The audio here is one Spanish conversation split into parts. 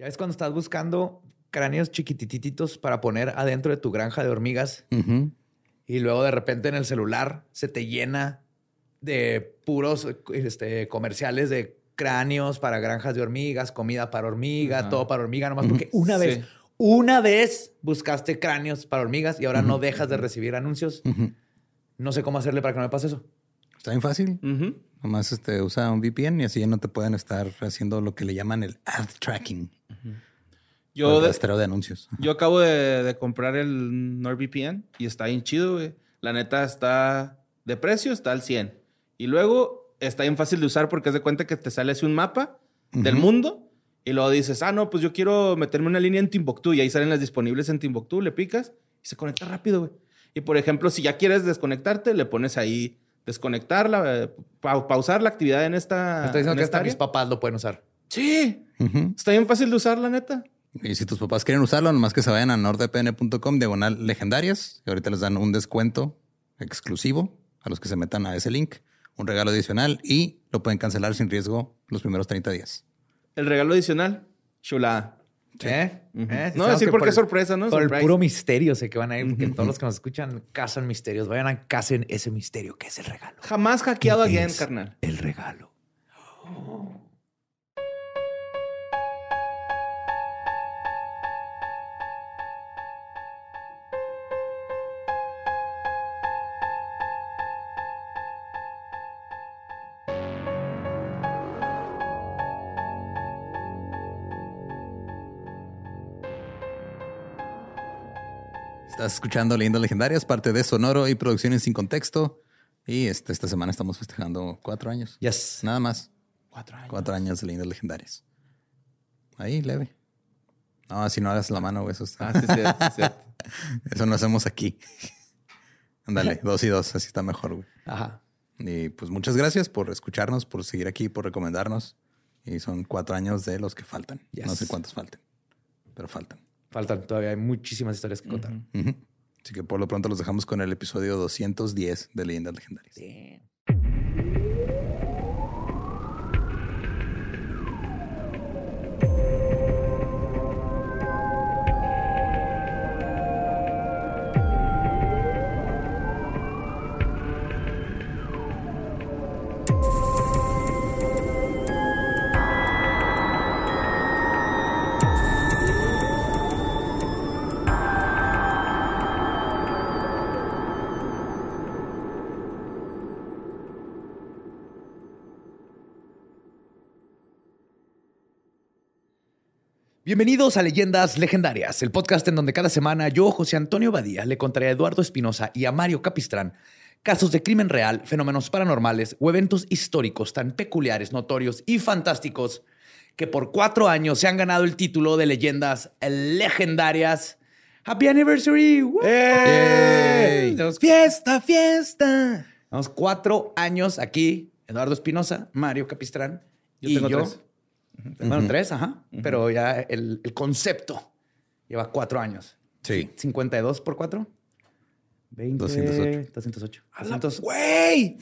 Ya ves cuando estás buscando cráneos chiquitititos para poner adentro de tu granja de hormigas y luego de repente en el celular se te llena de puros este, comerciales de cráneos para granjas de hormigas, comida para hormiga, todo para hormiga, nomás porque una vez, una vez buscaste cráneos para hormigas y ahora no dejas de recibir anuncios. No sé cómo hacerle para que no me pase eso. Está bien fácil. Nomás este, usa un VPN y así ya no te pueden estar haciendo lo que le llaman el ad tracking. Yo, de, de anuncios. Yo acabo de, comprar el NordVPN y está bien chido, güey. La neta está de precio, está al 100. Y luego está bien fácil de usar porque es de cuenta que te sale así un mapa del mundo y luego dices, ah, no, pues yo quiero meterme una línea en Timbuktu y ahí salen las disponibles en Timbuktu, le picas y se conecta rápido, güey. Y por ejemplo, si ya quieres desconectarte, le pones ahí desconectarla, eh, pausar la actividad en esta. Está diciendo que hasta mis papás lo pueden usar. Sí. Está bien fácil de usar, la neta. Y si tus papás quieren usarlo, nomás que se vayan a nordvpn.com diagonal legendarias y ahorita les dan un descuento exclusivo a los que se metan a ese link, un regalo adicional y lo pueden cancelar sin riesgo los primeros 30 días. El regalo adicional, ¿Eh? ¿Eh? No decir porque es sorpresa, ¿no? Por el puro misterio sé que van a ir, porque todos los que nos escuchan cazan misterios. Vayan a casen ese misterio que es el regalo. Jamás hackeado a alguien, carnal. El regalo. Estás escuchando Leyendas Legendarias, parte de Sonoro y Producciones Sin Contexto. Y este, esta semana estamos festejando cuatro años. Yes. Nada más. Cuatro años. Cuatro años de Leyendas Legendarias. Ahí, leve. No, así no hagas la mano. Eso está. Ah, sí, Eso no hacemos aquí. Ándale, dos y dos, así está mejor, güey. Ajá. Y pues muchas gracias por escucharnos, por seguir aquí, por recomendarnos. Y son cuatro años de los que faltan. No sé cuántos falten, pero faltan. Faltan todavía, hay muchísimas historias que contar. Así que por lo pronto los dejamos con el episodio 210 de Leyendas Legendarias. Bienvenidos a Leyendas Legendarias, el podcast en donde cada semana yo, José Antonio Badía, le contaré a Eduardo Espinosa y a Mario Capistrán casos de crimen real, fenómenos paranormales o eventos históricos tan peculiares, notorios y fantásticos que por cuatro años se han ganado el título de Leyendas Legendarias. ¡Happy Anniversary! ¡Fiesta, fiesta! Vamos cuatro años aquí, Eduardo Espinosa, Mario Capistrán y yo. Bueno, tres, ajá. Pero ya el, concepto lleva cuatro años. Sí. 52 por cuatro. 20, 208. 208. ¡Güey!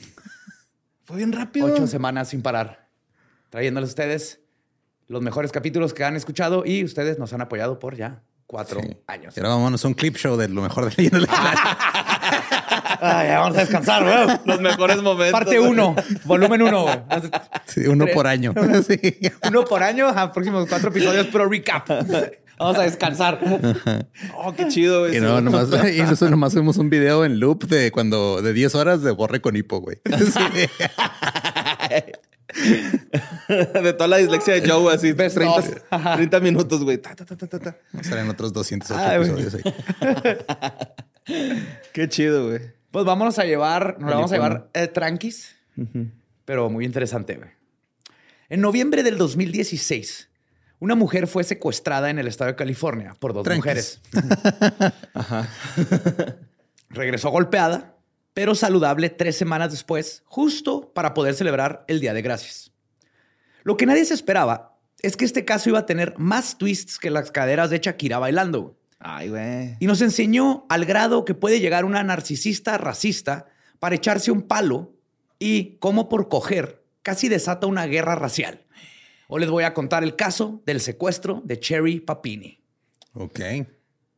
Fue bien rápido. Ocho semanas sin parar. Trayéndoles a ustedes los mejores capítulos que han escuchado y ustedes nos han apoyado por ya cuatro años. Y ahora vámonos a un clip show de lo mejor de Ya vamos a descansar, güey. Los mejores momentos. Parte uno, volumen uno, güey. Sí, uno por año. Uno por año, a próximos cuatro episodios, pero recap. Vamos a descansar. Oh, qué chido, güey. Y no, nomás, y nosotros nomás hacemos un video en loop de cuando, de 10 horas de borre con hipo, güey. de toda la dislexia de Joe, así 30, 30 minutos, güey. Salen otros 208 episodios ahí. Qué chido, güey. Pues vámonos a llevar, nos vamos a llevar eh, tranquis, pero muy interesante, güey. En noviembre del 2016, una mujer fue secuestrada en el estado de California por dos mujeres. Ajá. Regresó golpeada, pero saludable tres semanas después, justo para poder celebrar el Día de Gracias. Lo que nadie se esperaba es que este caso iba a tener más twists que las caderas de Shakira bailando. Ay, güey. Y nos enseñó al grado que puede llegar una narcisista racista para echarse un palo y cómo por coger casi desata una guerra racial. o les voy a contar el caso del secuestro de Cherry Papini. Ok.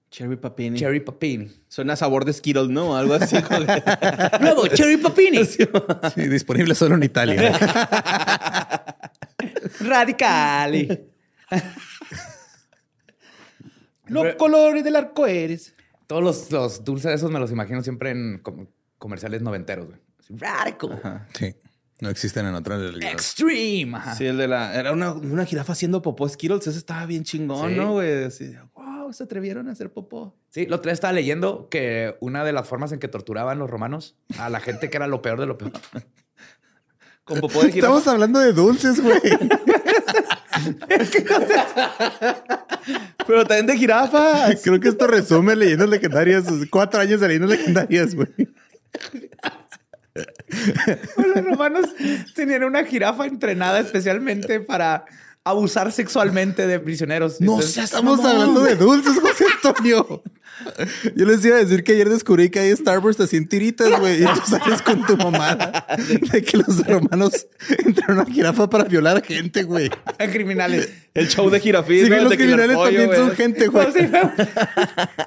Cherry Papini. Cherry Papini. Suena a sabor de Skittles, ¿no? Algo así. Nuevo Cherry Papini. Sí, disponible solo en Italia. Radicali. Los colores del arco eres. Todos los, los dulces esos me los imagino siempre en com- comerciales noventeros, güey. Radical. Sí. No existen en otras realidades. Extreme. Ajá. Sí, el de la. Era una, una jirafa haciendo popó Skittles. Ese estaba bien chingón, Sí. ¿no, güey? Así, wow, se atrevieron a hacer popó. Sí, lo otro día estaba leyendo que una de las formas en que torturaban los romanos a la gente que era lo peor de lo peor. Con popó de jirafa. Estamos hablando de dulces, güey. Pero también de jirafa. Creo que esto resume leyendas legendarias. Cuatro años de leyendas legendarias, güey. Los romanos tenían una jirafa entrenada especialmente para abusar sexualmente de prisioneros. No, Entonces, estamos hablando de dulces, José Antonio. Yo les iba a decir que ayer descubrí que hay Starburst así en tiritas, güey. Y tú sales con tu mamada de que los romanos entraron a jirafa para violar a gente, güey. criminales. El show de jirafín. Sí, que ¿no? los criminales Pollo, también son gente, güey. No, sí, no.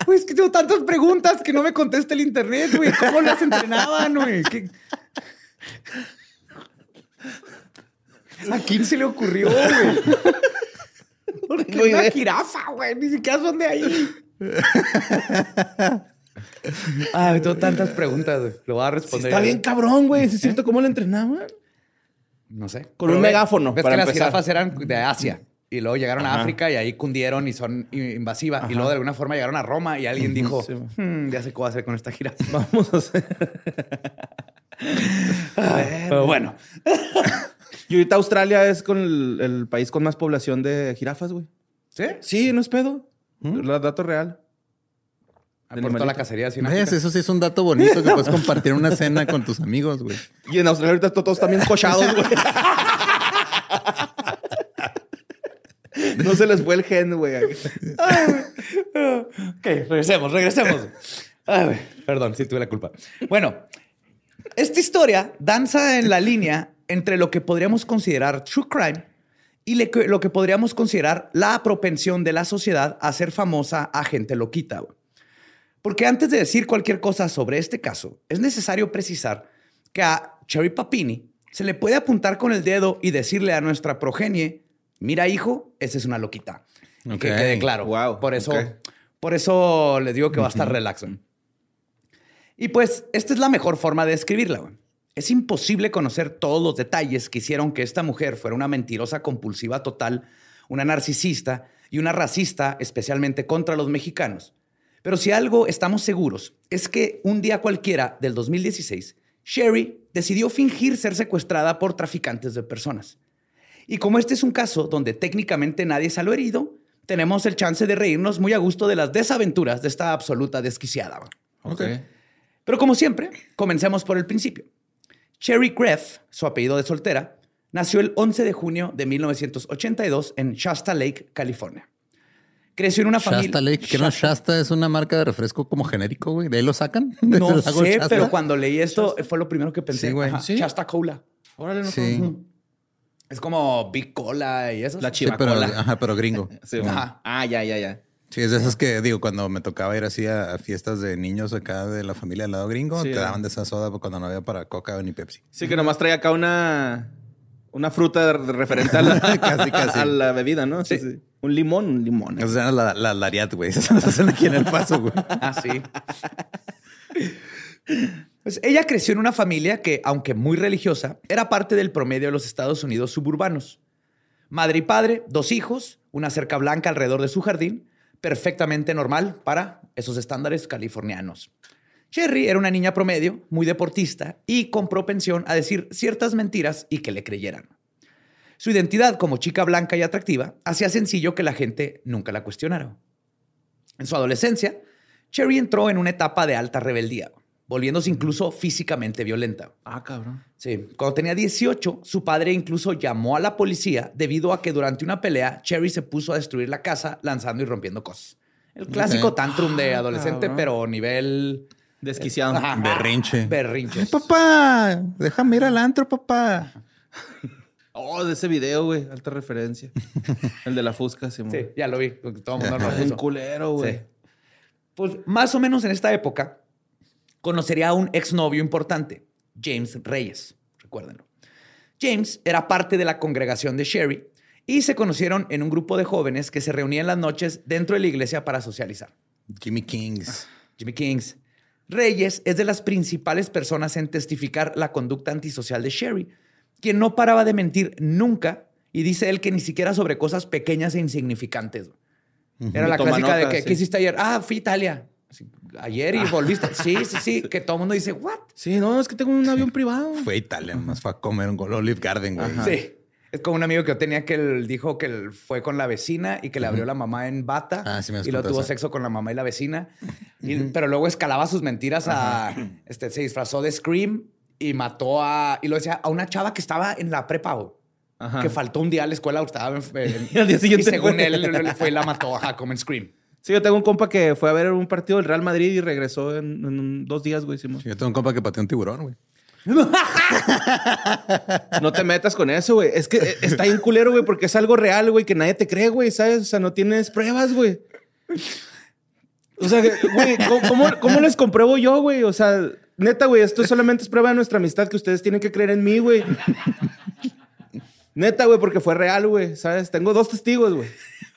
Güey, es que tengo tantas preguntas que no me contesta el internet, güey. ¿Cómo las entrenaban, güey? ¿Qué- ¿A quién se le ocurrió, güey? Porque una jirafa, güey. Ni siquiera son de ahí. Ay, tengo tantas preguntas, güey. Lo voy a Sí, responder. está bien cabrón, güey. ¿Sí es cierto cómo lo entrenaban? No sé. Con un ve- megáfono, Ves para que las empezar. jirafas eran de Asia. Y luego llegaron a. África y ahí cundieron y son i- invasivas. Y luego de alguna forma llegaron a Roma y alguien dijo, sí. "Hmm, ya sé qué voy a hacer con esta jirafa. Vamos a hacer. Pero bueno. Y ahorita Australia es con el, el país con más población de jirafas, güey. ¿Sí? Sí, no es pedo. La dato real. Por toda la cacería ¿Ves? Eso sí es un dato bonito que puedes compartir en una cena con tus amigos, güey. Y en Australia ahorita todos están bien cochados, güey. No se les fue el gen, güey. Ok, regresemos, regresemos. Ay, güey, perdón, sí tuve la culpa. Bueno, esta historia danza en la línea entre lo que podríamos considerar true crime y le- lo que podríamos considerar la propensión de la sociedad a ser famosa a gente loquita. güey. Porque antes de decir cualquier cosa sobre este caso, es necesario precisar que a Cherry Papini se le puede apuntar con el dedo y decirle a nuestra progenie, mira hijo, esa es una loquita. Que quede claro. Wow, Por eso, por eso les digo que va a estar relax. güey. Y pues, esta es la mejor forma de escribirla. güey. Es imposible conocer todos los detalles que hicieron que esta mujer fuera una mentirosa compulsiva total, una narcisista y una racista, especialmente contra los mexicanos. Pero si algo estamos seguros es que un día cualquiera del 2016, Sherry decidió fingir ser secuestrada por traficantes de personas. Y como este es un caso donde técnicamente nadie salió herido, tenemos el chance de reírnos muy a gusto de las desaventuras de esta absoluta desquiciada. Ok. Pero como siempre, comencemos por el principio. Cherry Greff, su apellido de soltera, nació el 11 de junio de 1982 en Shasta Lake, California. Creció en una familia... Shasta Lake, que no Shasta es una marca de refresco como genérico, güey. ¿De ahí lo sacan? No ¿Del lago sé, Shasta? pero cuando leí esto fue lo primero que pensé. Sí, güey. Shasta Cola. Órale, no Sí. Es como Big Cola y eso. La Sí, pero, chivacola. ajá, pero gringo. Sí, Ajá. Ah, ya, ya, ya. Sí, es de esas que digo, cuando me tocaba ir así a, a fiestas de niños acá de la familia del lado gringo, Sí, te ah. daban de esa soda cuando no había para coca ni Pepsi. Sí, que nomás trae acá una, una fruta referente a la, Casi, casi. a la bebida, ¿no? Sí, sí. Un limón, un limón. Esas eran la, la Lariat, güey. Esas se hacen aquí en el paso, güey. Ah, sí. Pues ella creció en una familia que, aunque muy religiosa, era parte del promedio de los Estados Unidos suburbanos. Madre y padre, dos hijos, una cerca blanca alrededor de su jardín, perfectamente normal para esos estándares californianos. Cherry era una niña promedio, muy deportista y con propensión a decir ciertas mentiras y que le creyeran. Su identidad como chica blanca y atractiva hacía sencillo que la gente nunca la cuestionara. En su adolescencia, Cherry entró en una etapa de alta rebeldía, volviéndose incluso físicamente violenta. Ah, cabrón. Sí, cuando tenía 18, su padre incluso llamó a la policía debido a que durante una pelea Cherry se puso a destruir la casa lanzando y rompiendo cosas. El clásico tantrum de Ah, adolescente, cabrón. pero nivel Desquiciado. Ajá. Berrinche. berrinches. Papá, déjame ir al antro, papá. Oh, de ese video, güey. Alta referencia. el de la Fusca, sí. Sí, ya lo vi. Todo el mundo lo Un culero, güey. Pues más o menos en esta época, conocería a un exnovio importante, James Reyes. Recuérdenlo. James era parte de la congregación de Sherry y se conocieron en un grupo de jóvenes que se reunían las noches dentro de la iglesia para socializar. Jimmy Kings. Jimmy Kings. Reyes es de las principales personas en testificar la conducta antisocial de Sherry, quien no paraba de mentir nunca y dice él que ni siquiera sobre cosas pequeñas e insignificantes. Era la clásica de que, ¿qué hiciste ayer? Ah, fui a Italia. Ayer y ah. volviste. Sí, sí, sí. Que todo el mundo dice, ¿what? Sí, no, es que tengo un avión privado. Fue a Italia, más fue a comer un Olive Garden, güey. Sí. Es como un amigo que yo tenía que él dijo que él fue con la vecina y que le abrió la mamá en bata ah, y lo tuvo sexo con la mamá y la vecina. pero luego escalaba sus mentiras a... Este, se disfrazó de Scream y mató a... Y lo decía a una chava que estaba en la prepa, Que faltó un día a la escuela, estaba en, y al día siguiente y según él, fue y la mató, ajá, como en Scream. Sí, yo tengo un compa que fue a ver un partido del Real Madrid y regresó en, dos días, güey. Sí, yo tengo un compa que pateó un tiburón, güey. no te metas con eso, güey. Es que eh, está bien culero, güey, porque es algo real, güey, que nadie te cree, güey, ¿sabes? O sea, no tienes pruebas, güey. O sea, güey, ¿cómo, les compruebo yo, güey? O sea, neta, güey, esto solamente es prueba de nuestra amistad que ustedes tienen que creer en mí, güey. Neta, güey, porque fue real, güey, ¿sabes? Tengo dos testigos, güey.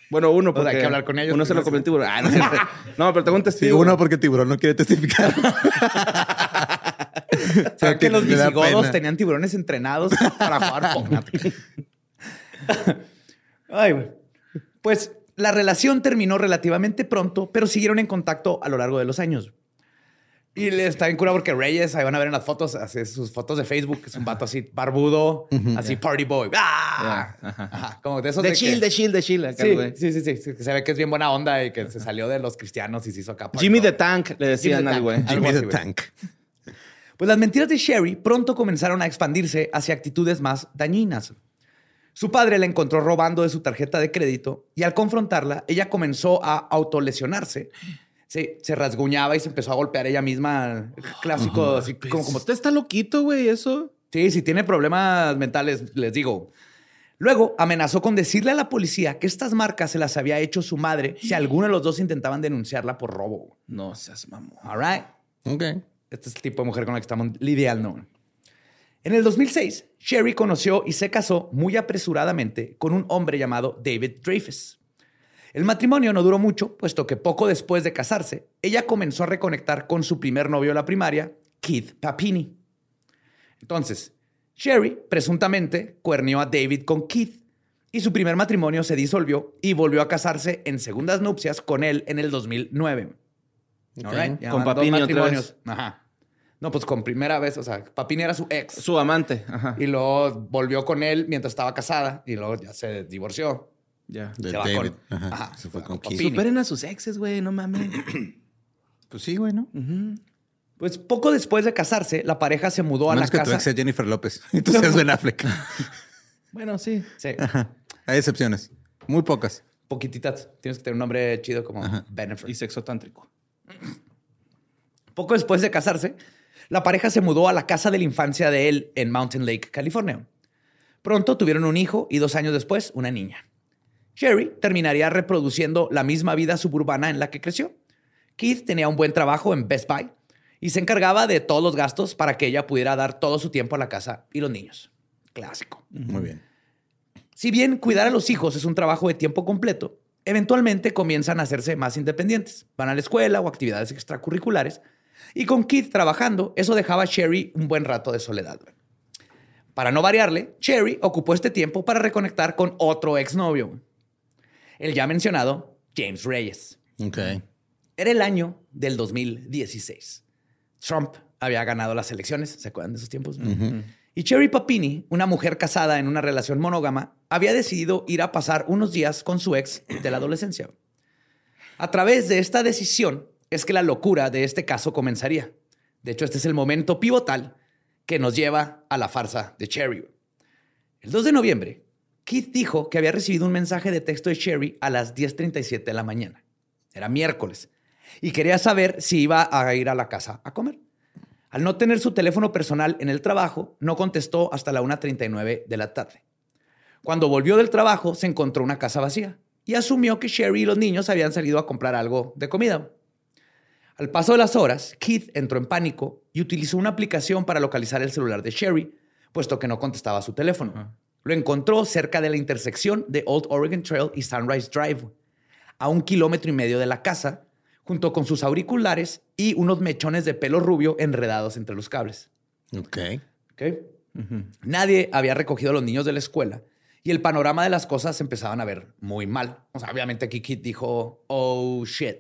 Bueno, uno porque hay que hablar con ellos. Uno se lo comentó tiburón. Ah, no, pero tengo un testigo. uno porque tiburón no quiere testificar. o sea, que los visigodos tenían tiburones entrenados para jugar Fortnite. Ay, Pues la relación terminó relativamente pronto, pero siguieron en contacto a lo largo de los años. Y le está bien cura porque Reyes, ahí van a ver en las fotos, hace sus fotos de Facebook, es un vato así barbudo, así party boy. ¡Ah! Como de esos de, chill, de chill, de chill. sí, sí, sí, sí, Se ve que es bien buena onda y que se salió de los cristianos y se hizo acá. Jimmy the Tank, le decían al güey. Jimmy the Tank. Pues las mentiras de Sherry pronto comenzaron a expandirse hacia actitudes más dañinas. Su padre la encontró robando de su tarjeta de crédito y al confrontarla, ella comenzó a autolesionarse se, se rasguñaba y se empezó a golpear ella misma. Clásico, así como, como... Usted está loquito, güey, eso. Sí, si tiene problemas mentales, les digo. Luego amenazó con decirle a la policía que estas marcas se las había hecho su madre si alguno de los dos intentaban denunciarla por robo. No seas mamón. All right. Ok. Este es el tipo de mujer con la que estamos lidiando. En el 2006, Sherry conoció y se casó muy apresuradamente con un hombre llamado David Dreyfus. El matrimonio no duró mucho, puesto que poco después de casarse, ella comenzó a reconectar con su primer novio de la primaria, Keith Papini. Entonces, Sherry presuntamente cuernió a David con Keith y su primer matrimonio se disolvió y volvió a casarse en segundas nupcias con él en el 2009. Con Papini matrimonios. Ajá. No, pues con primera vez, o sea, Papini era su ex. Su amante. Ajá. Y luego volvió con él mientras estaba casada y luego ya se divorció. Ya. De David. Ajá. Se fue con, Superen a sus exes, güey, no mames. pues sí, güey, ¿no? Pues poco después de casarse, la pareja se mudó a la que casa. Tu ex es Jennifer López y tú seas Ben Affleck. bueno, sí. Sí. Hay excepciones. Muy pocas. Poquititas. Tienes que tener un nombre chido como Benefit. Y sexo tántrico. Poco después de casarse, la pareja se mudó a la casa de la infancia de él en Mountain Lake, California. Pronto tuvieron un hijo y dos años después una niña. Sherry terminaría reproduciendo la misma vida suburbana en la que creció. Keith tenía un buen trabajo en Best Buy y se encargaba de todos los gastos para que ella pudiera dar todo su tiempo a la casa y los niños. Clásico. Muy bien. Si bien cuidar a los hijos es un trabajo de tiempo completo, eventualmente comienzan a hacerse más independientes. Van a la escuela o actividades extracurriculares. Y con Keith trabajando, eso dejaba a Sherry un buen rato de soledad. Para no variarle, Sherry ocupó este tiempo para reconectar con otro exnovio el ya mencionado James Reyes. Ok. Era el año del 2016. Trump había ganado las elecciones, ¿se acuerdan de esos tiempos? Y Cherry Papini, una mujer casada en una relación monógama, había decidido ir a pasar unos días con su ex de la adolescencia. A través de esta decisión es que la locura de este caso comenzaría. De hecho, este es el momento pivotal que nos lleva a la farsa de Cherry. El 2 de noviembre, Keith dijo que había recibido un mensaje de texto de Sherry a las 10.37 de la mañana. Era miércoles. Y quería saber si iba a ir a la casa a comer. Al no tener su teléfono personal en el trabajo, no contestó hasta la 1.39 de la tarde. Cuando volvió del trabajo, se encontró una casa vacía y asumió que Sherry y los niños habían salido a comprar algo de comida. Al paso de las horas, Keith entró en pánico y utilizó una aplicación para localizar el celular de Sherry, puesto que no contestaba su teléfono. Lo encontró cerca de la intersección de Old Oregon Trail y Sunrise Drive, a un kilómetro y medio de la casa, junto con sus auriculares y unos mechones de pelo rubio enredados entre los cables. Ok. Nadie había recogido a los niños de la escuela y el panorama de las cosas se empezaban a ver muy mal. O sea, obviamente aquí Keith dijo, oh shit.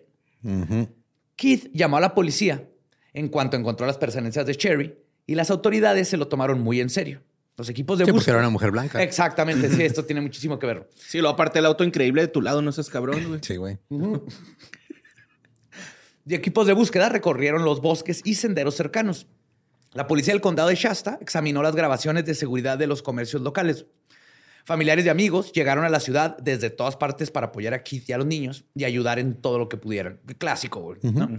Keith llamó a la policía en cuanto encontró las pertenencias de Cherry y las autoridades se lo tomaron muy en serio. Los equipos de sí, búsqueda. era una mujer blanca. Exactamente, sí, esto tiene muchísimo que ver. Sí, lo aparte el auto increíble de tu lado, no seas cabrón, güey. Sí, güey. Y equipos de búsqueda recorrieron los bosques y senderos cercanos. La policía del condado de Shasta examinó las grabaciones de seguridad de los comercios locales. Familiares y amigos llegaron a la ciudad desde todas partes para apoyar a Keith y a los niños y ayudar en todo lo que pudieran. Clásico, güey, ¿no?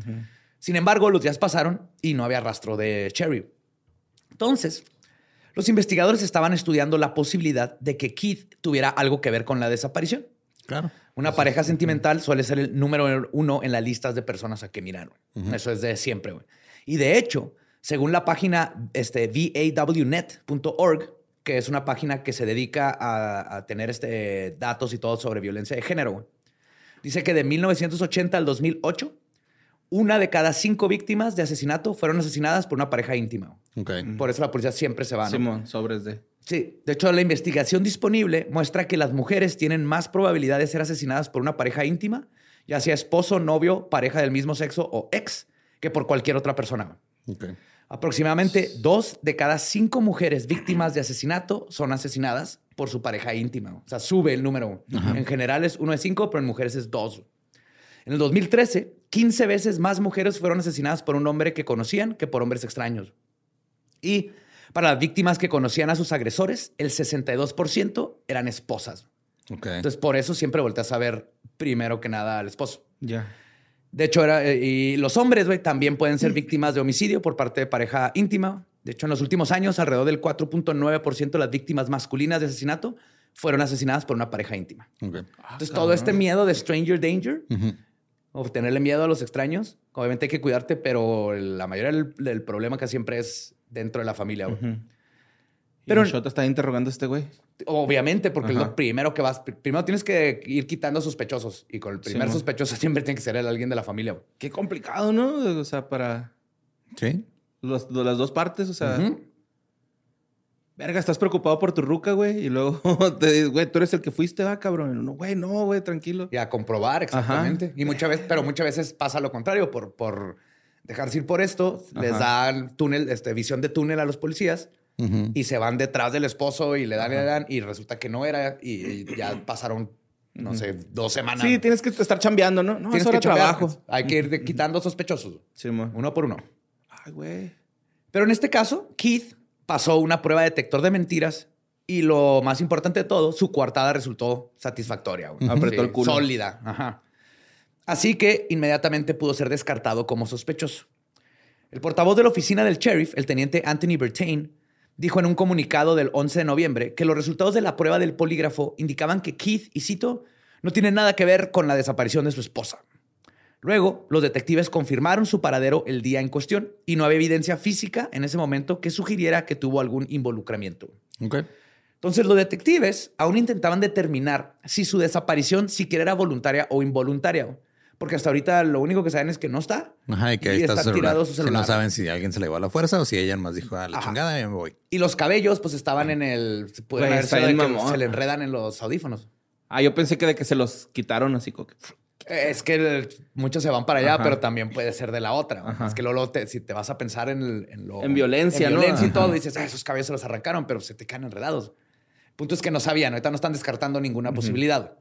Sin embargo, los días pasaron y no había rastro de Cherry. Entonces, los investigadores estaban estudiando la posibilidad de que Keith tuviera algo que ver con la desaparición. Claro. Una pareja sentimental suele ser el número uno en las listas de personas a que mirar. Eso es de siempre. güey. Y de hecho, según la página este, vawnet.org, que es una página que se dedica a, tener este, datos y todo sobre violencia de género, dice que de 1980 al 2008, una de cada cinco víctimas de asesinato fueron asesinadas por una pareja íntima. Okay. Por eso la policía siempre se va. ¿no? Simón, sobres de. Sí, de hecho la investigación disponible muestra que las mujeres tienen más probabilidad de ser asesinadas por una pareja íntima, ya sea esposo, novio, pareja del mismo sexo o ex, que por cualquier otra persona. Okay. Aproximadamente dos de cada cinco mujeres víctimas de asesinato son asesinadas por su pareja íntima. O sea, sube el número. En general es uno de cinco, pero en mujeres es dos. En el 2013, 15 veces más mujeres fueron asesinadas por un hombre que conocían que por hombres extraños. Y para las víctimas que conocían a sus agresores, el 62% eran esposas. Okay. Entonces, por eso siempre volteas a ver primero que nada al esposo. Ya. De hecho, era, eh, y los hombres, güey, también pueden ser víctimas de homicidio por parte de pareja íntima. De hecho, en los últimos años, alrededor del 4.9% de las víctimas masculinas de asesinato fueron asesinadas por una pareja íntima. Okay. Entonces, todo este miedo de stranger danger o tenerle miedo a los extraños, obviamente hay que cuidarte, pero la mayoría del, del problema que siempre es dentro de la familia. güey. Pero Shota está interrogando a este güey. Obviamente, porque es lo primero que vas. Primero tienes que ir quitando sospechosos. Y con el primer Sí, sospechoso siempre tiene que ser el alguien de la familia. güey. Qué complicado, ¿no? O sea, para Sí. los- las dos partes, o sea. Verga, estás preocupado por tu ruca, güey. Y luego te dices, güey, tú eres el que fuiste, va, cabrón. No, güey, no, güey, tranquilo. Y a comprobar, exactamente. Y muchas veces, pero muchas veces pasa lo contrario. Por, por dejarse ir por esto, les dan túnel, este, visión de túnel a los policías y se van detrás del esposo y le dan, y le dan, y resulta que no era. Y, y ya pasaron, no sé, dos semanas. Sí, tienes que estar chambeando, ¿no? No, Tienes es hora que trabajo. Hay que ir quitando sospechosos, Sí, uno por uno. Ay, güey. Pero en este caso, Keith pasó una prueba de detector de mentiras y lo más importante de todo, su coartada resultó satisfactoria. Apretó el culo. Sólida. Ajá. Así que inmediatamente pudo ser descartado como sospechoso. El portavoz de la oficina del sheriff, el teniente Anthony Bertain, dijo en un comunicado del 11 de noviembre que los resultados de la prueba del polígrafo indicaban que Keith, y cito, no tienen nada que ver con la desaparición de su esposa. Luego, los detectives confirmaron su paradero el día en cuestión y no había evidencia física en ese momento que sugiriera que tuvo algún involucramiento. Ok. Entonces, los detectives aún intentaban determinar si su desaparición siquiera era voluntaria o involuntaria, porque hasta ahorita lo único que saben es que no está. Ajá, y que ahí Y está, está su celular. tirado su Si celular. no saben si alguien se le va a la fuerza o si ella más dijo a la Ajá. chingada, ya me voy. Y los cabellos, pues estaban en el. se Pueden Güey, haber está sido de bien que mamón. se le enredan en los audífonos. Ah, yo pensé que de que se los quitaron así como que... Es que el- muchos se van para allá, Ajá. pero también puede ser de la otra. Ajá. Es que luego te- si te vas a pensar en, el- en lo. En violencia, en ¿no? violencia y todo, dices, ah, esos cabellos se los arrancaron, pero se te caen enredados. El punto es que no sabían, ahorita no están descartando ninguna posibilidad.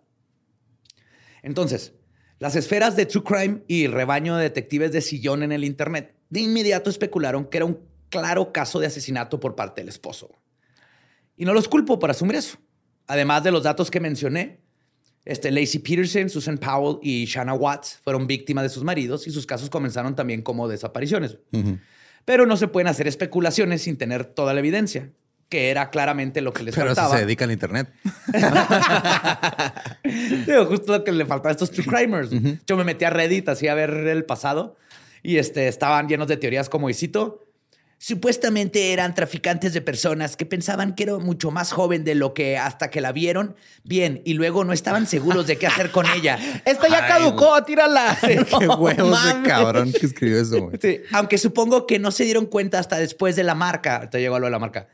Entonces, las esferas de True Crime y rebaño de detectives de sillón en el Internet de inmediato especularon que era un claro caso de asesinato por parte del esposo. Y no los culpo por asumir eso. Además de los datos que mencioné, este, Lacey Peterson, Susan Powell y Shanna Watts fueron víctimas de sus maridos y sus casos comenzaron también como desapariciones. Pero no se pueden hacer especulaciones sin tener toda la evidencia. que era claramente lo que les Pero faltaba. se dedica al internet. Digo, justo lo que le faltaba a estos true crimers. Yo me metí a Reddit así a ver el pasado y este, estaban llenos de teorías como, y cito, Supuestamente eran traficantes de personas que pensaban que era mucho más joven de lo que hasta que la vieron bien y luego no estaban seguros de qué hacer con ella. Esta ya Ay, caducó, tírala. Qué No huevos de cabrón que escribió eso, güey. Sí, aunque supongo que no se dieron cuenta hasta después de la marca. Te llegó a lo de la marca.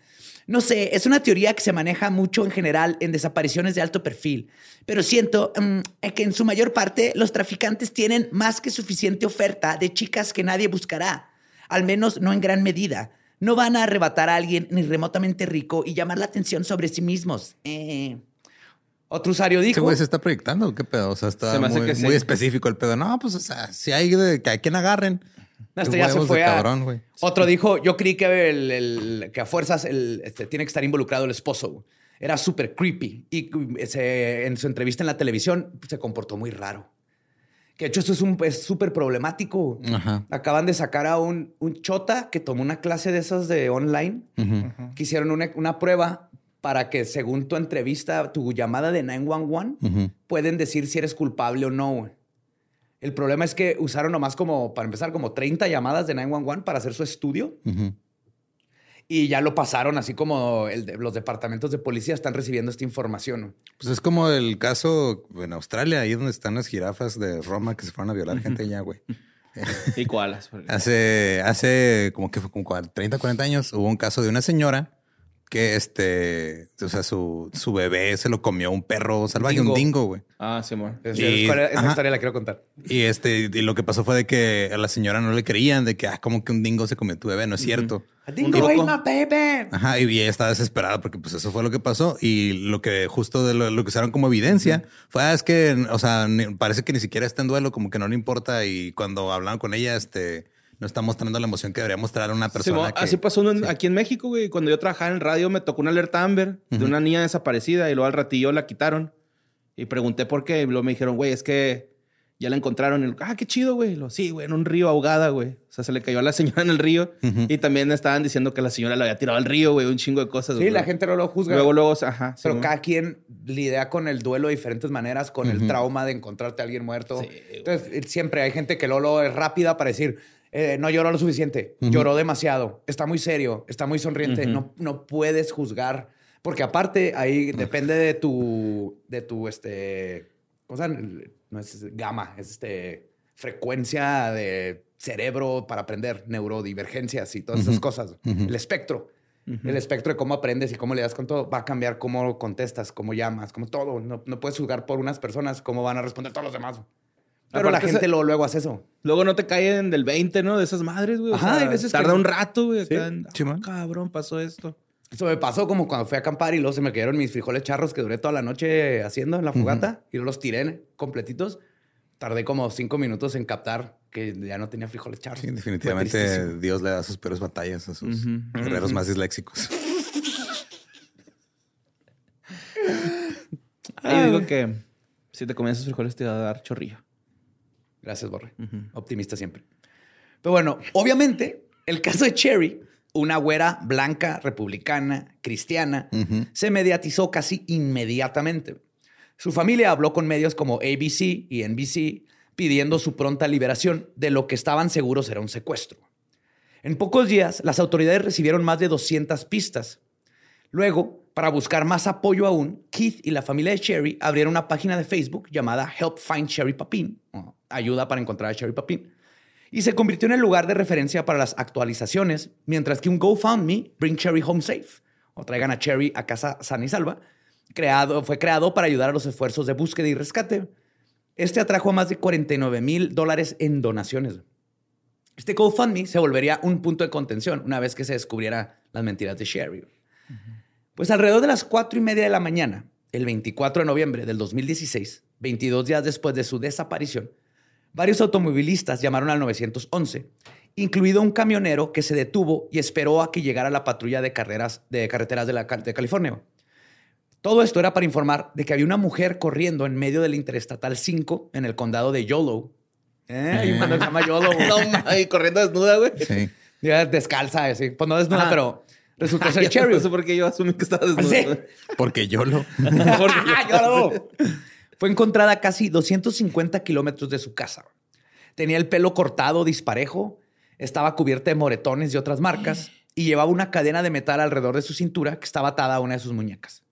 No sé, es una teoría que se maneja mucho en general en desapariciones de alto perfil, pero siento mm, que en su mayor parte los traficantes tienen más que suficiente oferta de chicas que nadie buscará, al menos no en gran medida. No van a arrebatar a alguien ni remotamente rico y llamar la atención sobre sí mismos. Eh. Otro usuario ¿Ese dijo... güey se está proyectando? ¿Qué pedo? O sea, está Se muy, que sí. muy específico el pedo. No, pues, o sea, si hay de que hay quien agarren. No, este ya se fue de a- cabrón, güey. Otro dijo, yo creí que, el- el- que a fuerzas el, este, tiene que estar involucrado el esposo. Era súper creepy. Y se- en su entrevista en la televisión se comportó muy raro. Que de hecho esto es un- es súper problemático. Ajá. Acaban de sacar a un, un chota que tomó una clase de esas de online, que hicieron una, una prueba para que según tu entrevista, tu llamada de 911, Ujú. pueden decir si eres culpable o no. El problema es que usaron nomás como, para empezar, como 30 llamadas de 911 para hacer su estudio Ujú. Y ya lo pasaron, así como el de- los departamentos de policía están recibiendo esta información. Pues es como el caso en Australia, ahí donde están las jirafas de Roma que se fueron a violar gente allá, güey. Y porque- Hace, hace como que fue como 30, 40 años, hubo un caso de una señora que este, o sea, su, su bebé se lo comió un perro salvaje, un dingo. dingo, güey. Ah, sí, amor. Esa, Y- historia, esa ajá. historia la quiero contar. Y este, y lo que pasó fue de que a la señora no le creían, de que, ah, como que un dingo se comió tu bebé, no es cierto. Dingo ate my baby. Ajá, y ella estaba desesperada porque pues eso fue lo que pasó y lo que justo de lo, lo que usaron como evidencia fue, ah, es que, o sea, ni- parece que ni siquiera está en duelo, como que no le importa y cuando hablaban con ella, este, no está mostrando la emoción que debería mostrar a una persona. Que- así pasó aquí en México, güey. Cuando yo trabajaba en el radio, me tocó una alerta Amber de una niña desaparecida y luego al ratillo la quitaron. Y pregunté por qué. Y luego me dijeron, güey, es que ya la encontraron. Y lo, ah, qué chido, güey. Lo, sí, güey, en un río ahogada, güey. O sea, se le cayó a la señora en el río. Y también estaban diciendo que la señora la había tirado al río, güey. Un chingo de cosas. Sí, güey. la gente no lo juzga. Luego, luego, ajá. pero cada quien lidia con el duelo de diferentes maneras, con el trauma de encontrarte a alguien muerto. Sí. Entonces, siempre hay gente que luego es rápida para decir, eh, no lloró lo suficiente, lloró demasiado, está muy serio, está muy sonriente. no, no puedes juzgar, porque aparte ahí depende de tu, de tu, este, ¿cómo? No es gamma, es este, frecuencia de cerebro para aprender, neurodivergencias y todas esas cosas. El espectro. El espectro de cómo aprendes y cómo le das con todo va a cambiar cómo contestas, cómo llamas, como todo. No, no puedes juzgar por unas personas cómo van a responder todos los demás. Pero la gente lo, luego hace eso. Luego no te caen del 20, ¿no? De esas madres, güey. O Ajá, sea, hay veces que tarda un rato, güey. Sí, en-. Ah, cabrón, pasó esto. Eso me pasó como cuando fui a acampar y luego se me cayeron mis frijoles charros que duré toda la noche haciendo en la fogata y luego los tiré completitos. Tardé como cinco minutos en captar que ya no tenía frijoles charros. Sí, definitivamente. Dios le da sus peores batallas a sus guerreros más disléxicos. Ahí digo que si te comienzas frijoles te va a dar chorrillo. Gracias, Borre. Optimista siempre. Pero bueno, obviamente, el caso de Cherry, una güera blanca, republicana, cristiana, se mediatizó casi inmediatamente. Su familia habló con medios como ABC y NBC pidiendo su pronta liberación de lo que estaban seguros era un secuestro. En pocos días, las autoridades recibieron más de 200 pistas. Luego, para buscar más apoyo aún, Keith y la familia de Sherry abrieron una página de Facebook llamada Help Find Sherry Papin, ayuda para encontrar a Sherry Papin, y se convirtió en el lugar de referencia para las actualizaciones, mientras que un GoFundMe, Bring Cherry Home Safe, o traigan a Cherry a casa sana y salva, creado, fue creado para ayudar a los esfuerzos de búsqueda y rescate. Este atrajo a más de 49 mil dólares en donaciones. Este GoFundMe se volvería un punto de contención una vez que se descubriera las mentiras de Sherry. Pues alrededor de las cuatro y media de la mañana, el 24 de noviembre del 2016, 22 días después de su desaparición, varios automovilistas llamaron al 911, incluido un camionero que se detuvo y esperó a que llegara la patrulla de carreras de carreteras de, la, de California. Todo esto era para informar de que había una mujer corriendo en medio del Interestatal 5 en el condado de Yolo. ¿Eh? Hay un se llama Yolo. No, corriendo desnuda, güey. Sí. Descalza, así. Pues no desnuda, Ajá. pero Resultó ser Cherry. No sé por qué yo asumí que estaba desnudo. ¿Sí? Porque yo lo. Yo lo- Fue encontrada a casi 250 kilómetros de su casa. Tenía el pelo cortado, disparejo, estaba cubierta de moretones y otras marcas y llevaba una cadena de metal alrededor de su cintura que estaba atada a una de sus muñecas.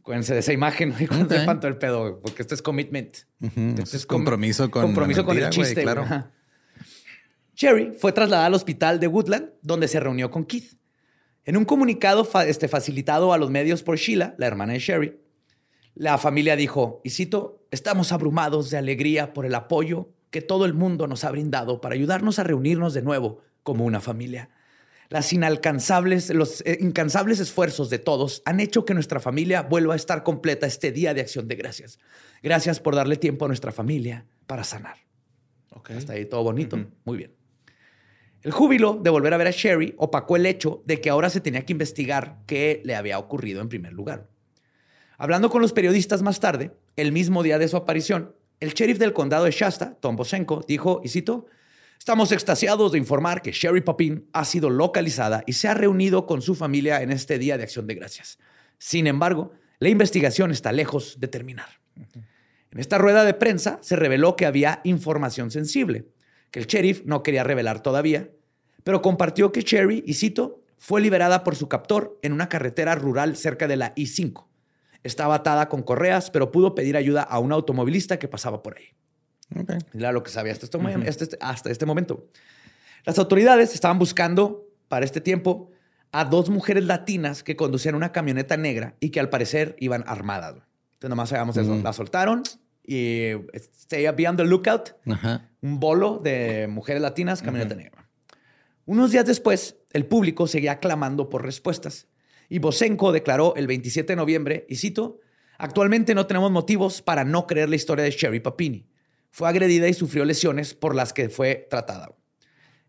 Acuérdense de esa imagen, güey, cuando Ok. sepan todo el pedo, porque esto es commitment. Eso es com- compromiso con. compromiso con el chiste. güey, claro. Cherry fue trasladada al hospital de Woodland, donde se reunió con Keith. En un comunicado fa- este, facilitado a los medios por Sheila, la hermana de Sherry, la familia dijo, y cito, estamos abrumados de alegría por el apoyo que todo el mundo nos ha brindado para ayudarnos a reunirnos de nuevo como una familia. Las inalcanzables, los eh, incansables esfuerzos de todos han hecho que nuestra familia vuelva a estar completa este día de acción de gracias. Gracias por darle tiempo a nuestra familia para sanar. Ok. Hasta ahí todo bonito. Muy bien. El júbilo de volver a ver a Sherry opacó el hecho de que ahora se tenía que investigar qué le había ocurrido en primer lugar. Hablando con los periodistas más tarde, el mismo día de su aparición, el sheriff del condado de Shasta, Tom Bosenko, dijo, y cito, Estamos extasiados de informar que Sherry Papin ha sido localizada y se ha reunido con su familia en este Día de Acción de Gracias. Sin embargo, la investigación está lejos de terminar. En esta rueda de prensa se reveló que había información sensible, que el sheriff no quería revelar todavía, pero compartió que Cherry, y cito, fue liberada por su captor en una carretera rural cerca de la I-5. Estaba atada con correas, pero pudo pedir ayuda a un automovilista que pasaba por ahí. Ok. Era lo que sabía hasta este, momen- hasta este- hasta este momento. Las autoridades estaban buscando para este tiempo a dos mujeres latinas que conducían una camioneta negra y que al parecer iban armadas. Entonces nomás sabíamos eso. Mm. La soltaron y stay be on the lookout. Ajá. Un bolo de mujeres latinas, camioneta negra. Unos días después, el público seguía clamando por respuestas. Y Bosenko declaró el 27 de noviembre, y cito, actualmente no tenemos motivos para no creer la historia de Sherry Papini. Fue agredida y sufrió lesiones por las que fue tratada.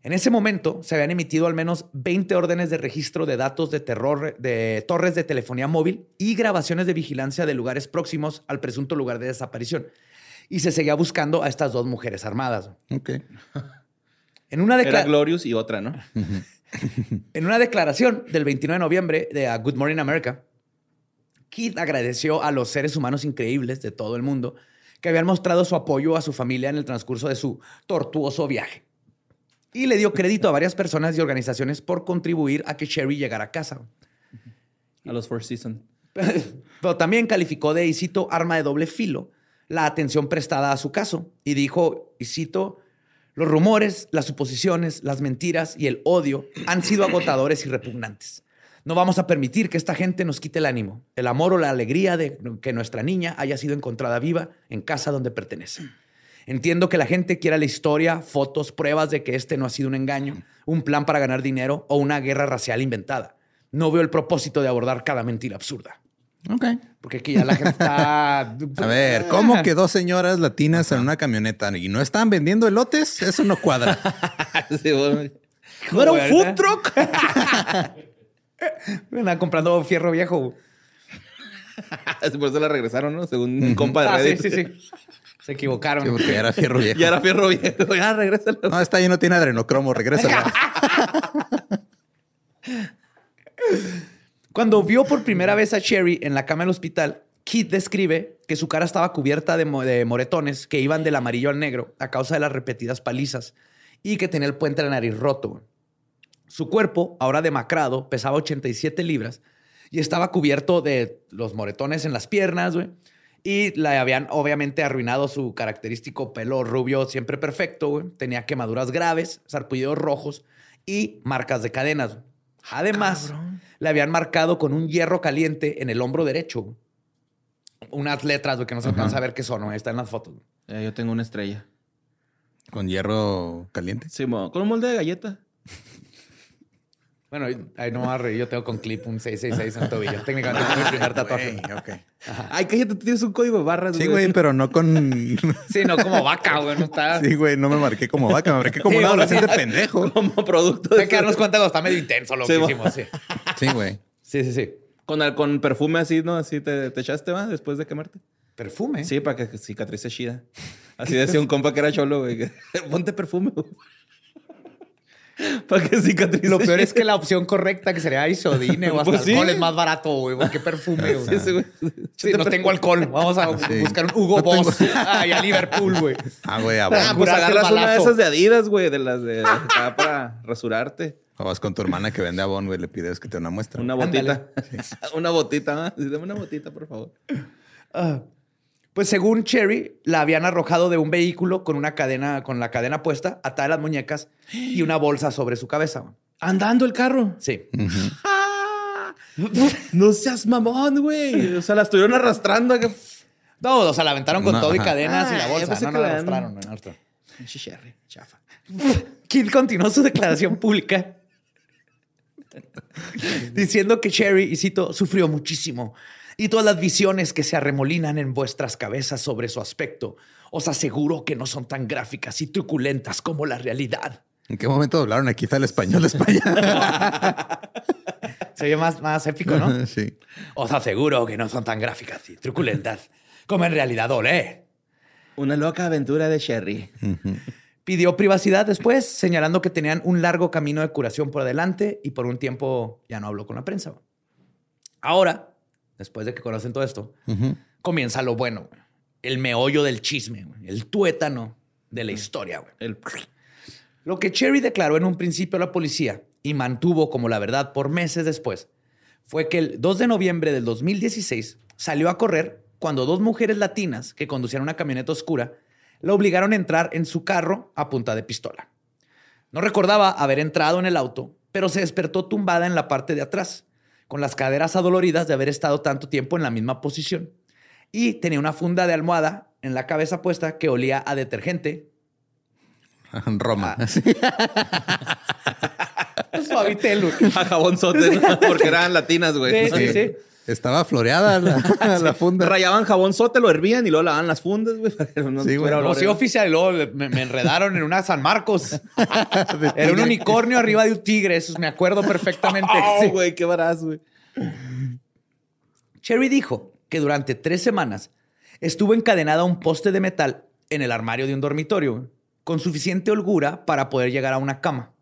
En ese momento se habían emitido al menos 20 órdenes de registro de datos de terror de torres de telefonía móvil y grabaciones de vigilancia de lugares próximos al presunto lugar de desaparición. Y se seguía buscando a estas dos mujeres armadas. Ok. En una, Era decla- Glorious y otra, ¿no? en una declaración del 29 de noviembre de uh, Good Morning America, Keith agradeció a los seres humanos increíbles de todo el mundo que habían mostrado su apoyo a su familia en el transcurso de su tortuoso viaje. Y le dio crédito a varias personas y organizaciones por contribuir a que Sherry llegara a casa. A los Four Seasons. Pero también calificó de, y cito, arma de doble filo la atención prestada a su caso. Y dijo, y cito, los rumores, las suposiciones, las mentiras y el odio han sido agotadores y repugnantes. No vamos a permitir que esta gente nos quite el ánimo, el amor o la alegría de que nuestra niña haya sido encontrada viva en casa donde pertenece. Entiendo que la gente quiera la historia, fotos, pruebas de que este no ha sido un engaño, un plan para ganar dinero o una guerra racial inventada. No veo el propósito de abordar cada mentira absurda. Ok. Porque aquí ya la gente está. A ver, ¿cómo que dos señoras latinas en una camioneta y no están vendiendo elotes? Eso no cuadra. Sí, bueno. ¿No era un food truck? Me andaban comprando fierro viejo. Por eso la regresaron, ¿no? Según un compa de Ah, sí, Reddit. sí, sí. Se equivocaron. Sí, porque era fierro viejo. Ya era fierro viejo. Ya, regrésalo. No, está ahí, no tiene adrenocromo, regrésala. Cuando vio por primera vez a Sherry en la cama del hospital, Keith describe que su cara estaba cubierta de, mo- de moretones que iban del amarillo al negro a causa de las repetidas palizas y que tenía el puente de la nariz roto. Su cuerpo, ahora demacrado, pesaba 87 libras y estaba cubierto de los moretones en las piernas, güey. Y le habían obviamente arruinado su característico pelo rubio siempre perfecto, güey. Tenía quemaduras graves, sarpullidos rojos y marcas de cadenas. Además, le habían marcado con un hierro caliente en el hombro derecho. güey. Unas letras, güey, que no se alcanza a ver qué son, güey. Están en las fotos. Eh, yo tengo una estrella. Con hierro caliente. Sí, mo- con un molde de galleta. Bueno, ahí no me reír. Yo tengo con clip un 666 en el tobillo. Técnicamente fue mi primer tatuaje. Güey, ok. Ay, cállate, tú tienes un código de barras. Sí, güey, pero no con. Sí, no como vaca, güey. No está... Sí, güey, no me marqué como vaca, me marqué como Sí, un adolescente sí. pendejo. Como producto. Hay que darnos cuenta que está medio intenso lo Sí, que mo- hicimos. Sí, Sí, güey. sí, sí. sí. Con, al- con perfume así, ¿no? Así te, te echaste, ¿va? Después de quemarte. Perfume. Sí, para que cicatrice chida. Así decía un compa que era cholo, güey. Ponte perfume, güey. Para que cicatrice. Lo peor es que la opción correcta, que sería isodine o hasta Pues sí. alcohol, es más barato, güey. Qué perfume, güey. Sí. Sí, no tengo alcohol. Vamos a Sí. buscar un Hugo Boss ahí a Liverpool, güey. Ah, güey, a Ah, vos. pues el agarras una de esas de Adidas, güey, de las de acá para rasurarte. O vas con tu hermana que vende Avon, güey, le pides que te una muestra. Una botita. una botita, ¿ah? Sí, Dame una botita, por favor. Ah. Pues según Cherry, la habían arrojado de un vehículo con una cadena, con la cadena puesta, atada a las muñecas y una bolsa sobre su cabeza. Andando el carro. Sí. ¡Ah! No seas mamón, güey. O sea, la estuvieron arrastrando acá. No, o sea, la aventaron con No, todo y ajá. cadenas y Ah, la bolsa. pensé No, no la arrastraron. no, Sherry, chafa. King continuó su declaración pública diciendo que Cherry, y cito, sufrió muchísimo y todas las visiones que se arremolinan en vuestras cabezas sobre su aspecto, os aseguro que no son tan gráficas y truculentas como la realidad. ¿En qué momento doblaron aquí al español de España? Se oye más, más épico, ¿no? sí. Os aseguro que no son tan gráficas y truculentas como en realidad olé. Una loca aventura de Sherry. Pidió privacidad después, señalando que tenían un largo camino de curación por delante y por un tiempo ya no habló con la prensa. Ahora, después de que conocen todo esto, comienza lo bueno, el meollo del chisme, el tuétano de la historia. El... Lo que Cherry declaró en un principio a la policía y mantuvo como la verdad por meses después fue que el 2 de noviembre del 2016 salió a correr cuando dos mujeres latinas que conducían una camioneta oscura la obligaron a entrar en su carro a punta de pistola. No recordaba haber entrado en el auto, pero se despertó tumbada en la parte de atrás, con las caderas adoloridas de haber estado tanto tiempo en la misma posición. Y tenía una funda de almohada en la cabeza puesta que olía a detergente. Roma. Ah. Suavitel, güey. A jabón porque eran latinas, güey. Sí, sí, sí. Estaba floreada la, la funda. Rayaban jabón sote, lo hervían y luego lavaban las fundas, güey. no Sí, güey. olor, sí, oficial, y luego me, me enredaron en una San Marcos. Era un unicornio arriba de un tigre, eso me acuerdo perfectamente. Oh, Sí. güey, qué varaz, güey. Cherry dijo que durante tres semanas estuvo encadenada a un poste de metal en el armario de un dormitorio, con suficiente holgura para poder llegar a una cama.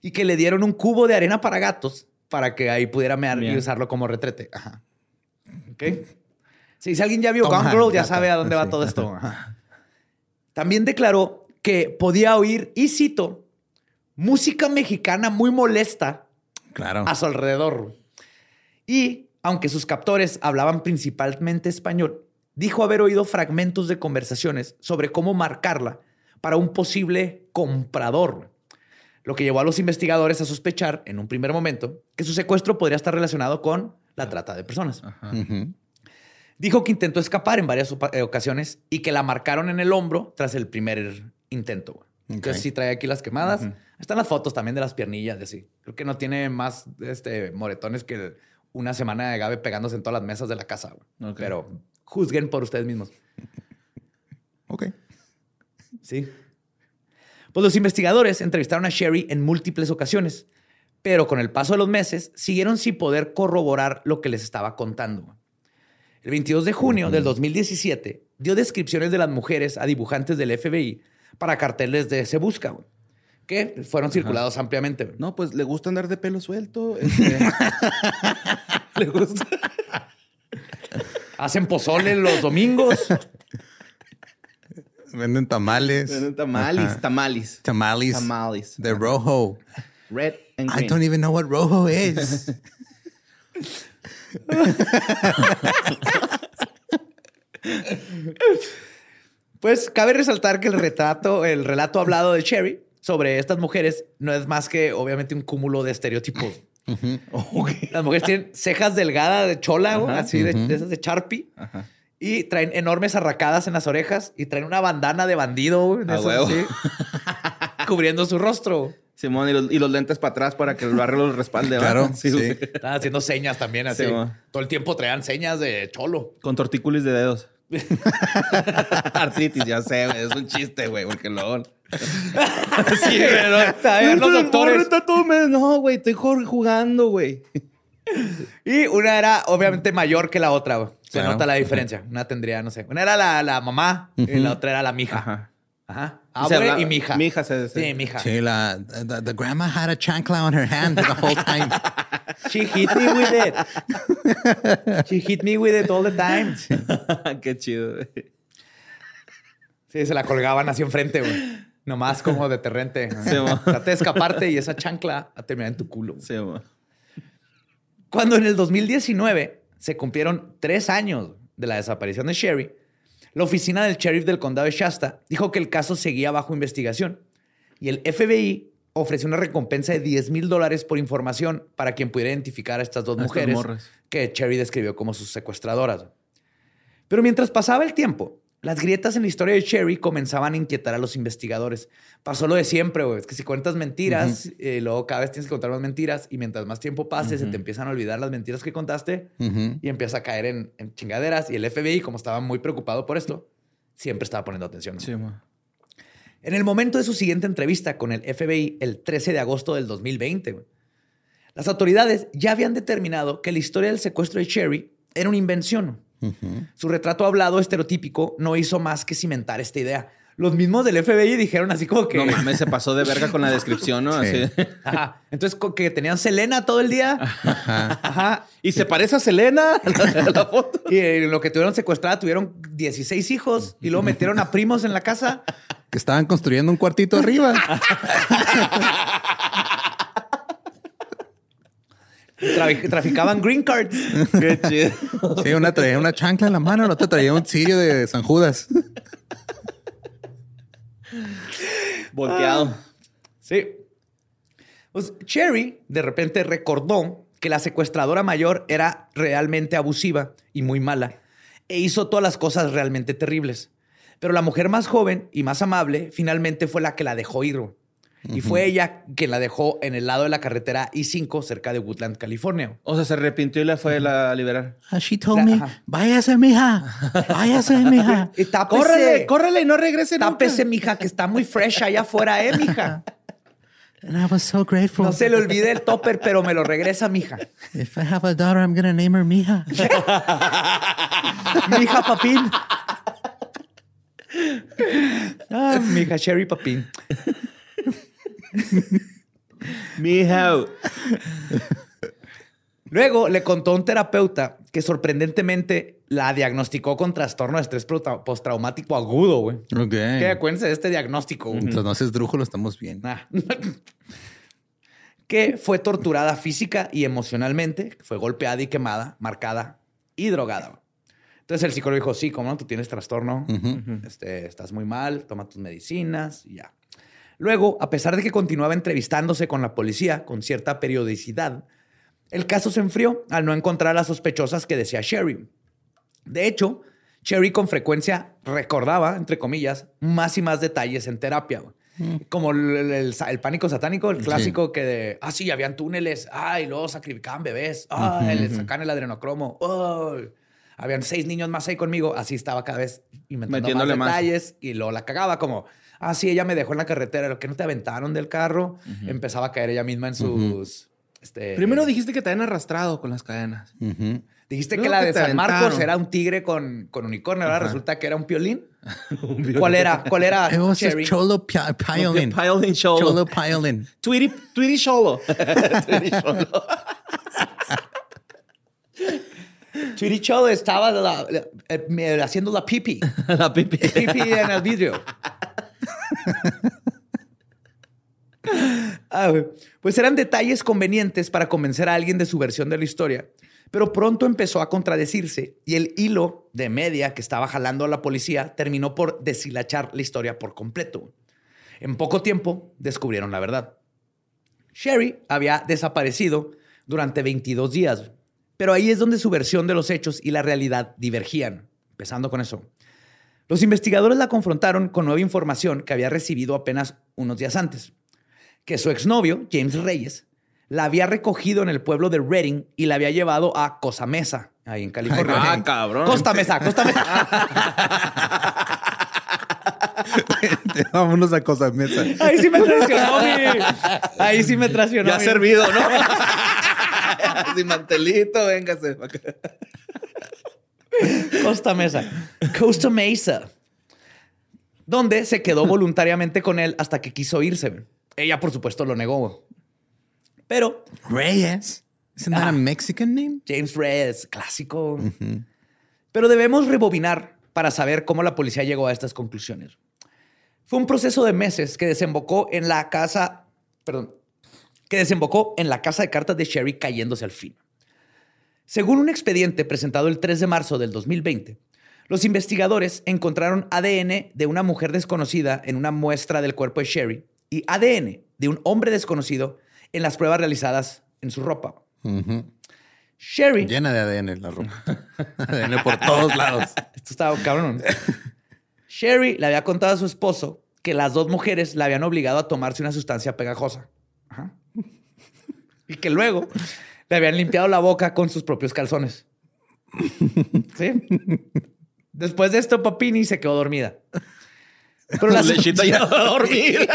Y que le dieron un cubo de arena para gatos para que ahí pudiera mear y usarlo como retrete. Ajá. Ok. Sí, si alguien ya vio Gone Girl, ya sabe a dónde va Sí. todo esto. Ajá. También declaró que podía oír, y cito, música mexicana muy molesta Claro. a su alrededor. Y aunque sus captores hablaban principalmente español, dijo haber oído fragmentos de conversaciones sobre cómo marcarla para un posible comprador. Lo que llevó a los investigadores a sospechar en un primer momento que su secuestro podría estar relacionado con la trata de personas. Dijo que intentó escapar en varias eh, ocasiones y que la marcaron en el hombro tras el primer intento. Entonces sí trae aquí las quemadas. Están las fotos también de las piernillas y así. Creo que no tiene más este, moretones que una semana de Gabe pegándose en todas las mesas de la casa. Pero juzguen por ustedes mismos. Ok. Sí. Pues los investigadores entrevistaron a Sherry en múltiples ocasiones, pero con el paso de los meses siguieron sin poder corroborar lo que les estaba contando. El 22 de junio del 2017 dio descripciones de las mujeres a dibujantes del FBI para carteles de Se Busca, que fueron circulados ampliamente. No, pues le gusta andar de pelo suelto. este, le gusta. Hacen pozole los domingos. Venden tamales. Tamales, Ajá. tamales. Tamales. Tamales. De rojo. Red and I green. don't even know what rojo is. Pues cabe resaltar que el retrato, el relato hablado de Cherry sobre estas mujeres no es más que obviamente un cúmulo de estereotipos. Las mujeres tienen cejas delgadas de chola, así de esas de Sharpie. Ajá. Y traen enormes arracadas en las orejas y traen una bandana de bandido, güey, de A esas huevo. así, cubriendo su rostro. Simón, y los, y los lentes para atrás para que el barrio los respalde. Claro, sí. güey. Estaban haciendo señas también así. Sí. Todo el tiempo traían señas de cholo. Con tortícolis de dedos. Artritis, ya sé, güey. Es un chiste, güey, porque luego. Sí, pero también los doctores. No, güey, estoy jugando, güey. Y una era obviamente mayor que la otra. güey. Se Claro. nota la diferencia. Una tendría, no sé. Una era la, la mamá y la otra era la mija. Ajá. Ajá. Habla- y mija. mija se- se- Sí, mija. Sí, la the, the grandma had a chancla on her hand the whole time. She hit me with it. She hit me with it all the time. Qué chido. güey. Sí, se la colgaban así enfrente, güey. Nomás como deterrente. Sí, mo. Trate de escaparte y esa chancla a terminar en tu culo. Sí. Cuando en el 2019 se cumplieron tres años de la desaparición de Sherry, la oficina del sheriff del condado de Shasta dijo que el caso seguía bajo investigación y el FBI ofreció una recompensa de 10 mil dólares por información para quien pudiera identificar a estas dos A mujeres que Sherry describió como sus secuestradoras. Pero mientras pasaba el tiempo, las grietas en la historia de Sherry comenzaban a inquietar a los investigadores. Pasó lo de siempre, güey. Es que si cuentas mentiras, eh, luego cada vez tienes que contar más mentiras y mientras más tiempo pase, se te empiezan a olvidar las mentiras que contaste y empieza a caer en, en chingaderas. Y el FBI, como estaba muy preocupado por esto, siempre estaba poniendo atención. En el momento de su siguiente entrevista con el FBI, el 13 de agosto del 2020, güey, las autoridades ya habían determinado que la historia del secuestro de Sherry era una invención. Ujú. Su retrato hablado estereotípico no hizo más que cimentar esta idea. Los mismos del FBI dijeron así como que... No mames, se pasó de verga con la descripción, ¿no? Sí. Así. Ajá. Entonces, que tenían Selena todo el día. Ajá. Y se parece a Selena la, la foto. Y eh, lo que tuvieron secuestrada tuvieron 16 hijos y luego metieron a primos en la casa. Que estaban construyendo un cuartito arriba. Tra- traficaban green cards. Qué chido. Sí, una traía una chancla en la mano, la otra traía un cirio de San Judas. Volteado. Sí. Pues Cherry de repente recordó que la secuestradora mayor era realmente abusiva y muy mala e hizo todas las cosas realmente terribles. Pero la mujer más joven y más amable finalmente fue la que la dejó ir. Y fue ella quien la dejó en el lado de la carretera I-5 cerca de Woodland, California. O sea, se arrepintió y la fue a liberar. Ah, she told La- me, ajá. váyase, mija. Váyase, mija. Y tápese, Córrele, córrele y no regrese nunca. tápese, mija, que está muy fresh allá afuera, ¿eh, mija? And I was so grateful. No se le olvide el topper, pero me lo regresa, mija. If I have a daughter, I'm gonna name her Mija. Mija Papín. Ah, mija Sherry Papín. Miau. Luego le contó a un terapeuta que sorprendentemente la diagnosticó con trastorno de estrés postraumático agudo, güey. Ok. Que acuérdense de este diagnóstico. güey. Mientras no haces drújulo, estamos bien. Ah. que fue torturada física y emocionalmente, fue golpeada y quemada, marcada y drogada. Entonces el psicólogo dijo, sí, como no, tú tienes trastorno, este, estás muy mal, toma tus medicinas y ya. Luego, a pesar de que continuaba entrevistándose con la policía con cierta periodicidad, el caso se enfrió al no encontrar a las sospechosas que decía Sherry. De hecho, Sherry con frecuencia recordaba, entre comillas, más y más detalles en terapia. güey. Como el, pánico satánico, el clásico que de, ah, sí, habían túneles, ah, y luego sacrificaban bebés, ah, le sacan el adrenocromo, oh, habían seis niños más ahí conmigo, así estaba cada vez inventando Metiéndole más más. detalles y luego la cagaba como, ah, sí, ella me dejó en la carretera, lo que no te aventaron del carro, empezaba a caer ella misma en sus... este, Primero dijiste que te habían arrastrado con las cadenas. Dijiste Luego que la que de San Marcos era un tigre con, con unicornio, ahora resulta que era un piolín. Un violín. ¿Cuál era? ¿Cuál era? Cholo Pi- Piolin. Piolín Cholo. Cholo Piolin. Tweety, Tweety Cholo. Tweety Cholo. Chiricholo estaba la- la- eh, haciendo la pipi. La pipi. Pipi en el vidrio. Ah, pues eran detalles convenientes para convencer a alguien de su versión de la historia, pero pronto empezó a contradecirse y el hilo de media que estaba jalando a la policía terminó por deshilachar la historia por completo. En poco tiempo descubrieron la verdad. Sherry había desaparecido durante 22 días, pero ahí es donde su versión de los hechos y la realidad divergían. Empezando con eso. Los investigadores la confrontaron con nueva información que había recibido apenas unos días antes, que su exnovio, James Reyes, la había recogido en el pueblo de Redding y la había llevado a Cosa Mesa, ahí en California. Ah, cabrón. Costa Mesa, Costa Mesa. Vámonos a cosas mesa. Ahí sí me traicionó, mi. Ahí sí me traicionó. Ya mi. servido, ¿no? Sin mantelito, véngase. Costa Mesa. Costa Mesa. donde se quedó voluntariamente con él hasta que quiso irse. Ella, por supuesto, lo negó. Pero. Reyes. ¿Es un Mexican name? James Reyes, clásico. Pero debemos rebobinar para saber cómo la policía llegó a estas conclusiones. Fue un proceso de meses que desembocó en la casa, perdón, que desembocó en la casa de cartas de Sherry cayéndose al fin. Según un expediente presentado el 3 de marzo del 2020, los investigadores encontraron ADN de una mujer desconocida en una muestra del cuerpo de Sherry y ADN de un hombre desconocido en las pruebas realizadas en su ropa. Sherry. Llena de ADN la ropa. ADN por todos lados. Esto estaba cabrón. Sherry le había contado a su esposo que las dos mujeres la habían obligado a tomarse una sustancia pegajosa. Y que luego le habían limpiado la boca con sus propios calzones. ¿Sí? Después de esto, Papini se quedó dormida. Pero la lechita ya va a dormir.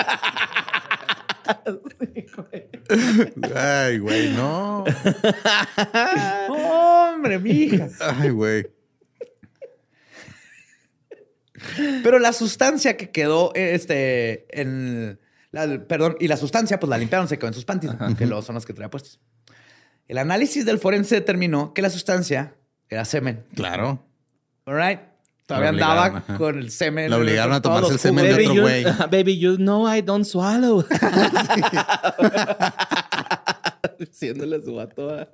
Ay, güey, no. Hombre, mija. Ay, güey. Pero la sustancia que quedó este, en. perdón, y la sustancia, pues la limpiaron, se quedó en sus panties, que son los que traía puestos. El análisis del forense determinó que la sustancia era semen. Claro. All right. Todavía andaba con el semen. Lo obligaron a tomarse el semen de otro güey. Baby, you know I don't swallow. Diciéndole su vato.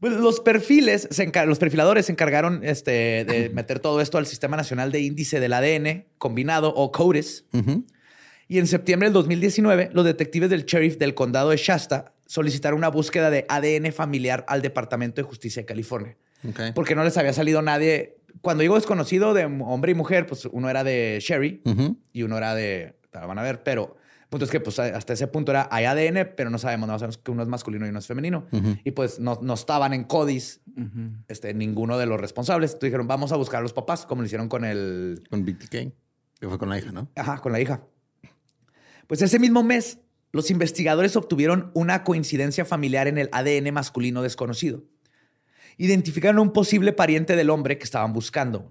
Pues los perfiles, los perfiladores se encargaron este, de meter todo esto al Sistema Nacional de Índice del ADN combinado o CODIS. Y en septiembre del 2019, los detectives del sheriff del condado de Shasta solicitaron una búsqueda de ADN familiar al Departamento de Justicia de California. Porque no les había salido nadie cuando digo desconocido de hombre y mujer, pues uno era de Sherry y uno era de. La van a ver, pero el punto es que pues, hasta ese punto era hay ADN, pero no sabemos, no sabemos que uno es masculino y uno es femenino. Y pues no, no, estaban en CODIS este, ninguno de los responsables. Entonces dijeron, vamos a buscar a los papás, como lo hicieron con el. Con BTK, que fue con la hija, ¿no? Ajá, con la hija. Pues ese mismo mes, los investigadores obtuvieron una coincidencia familiar en el ADN masculino desconocido identificaron a un posible pariente del hombre que estaban buscando.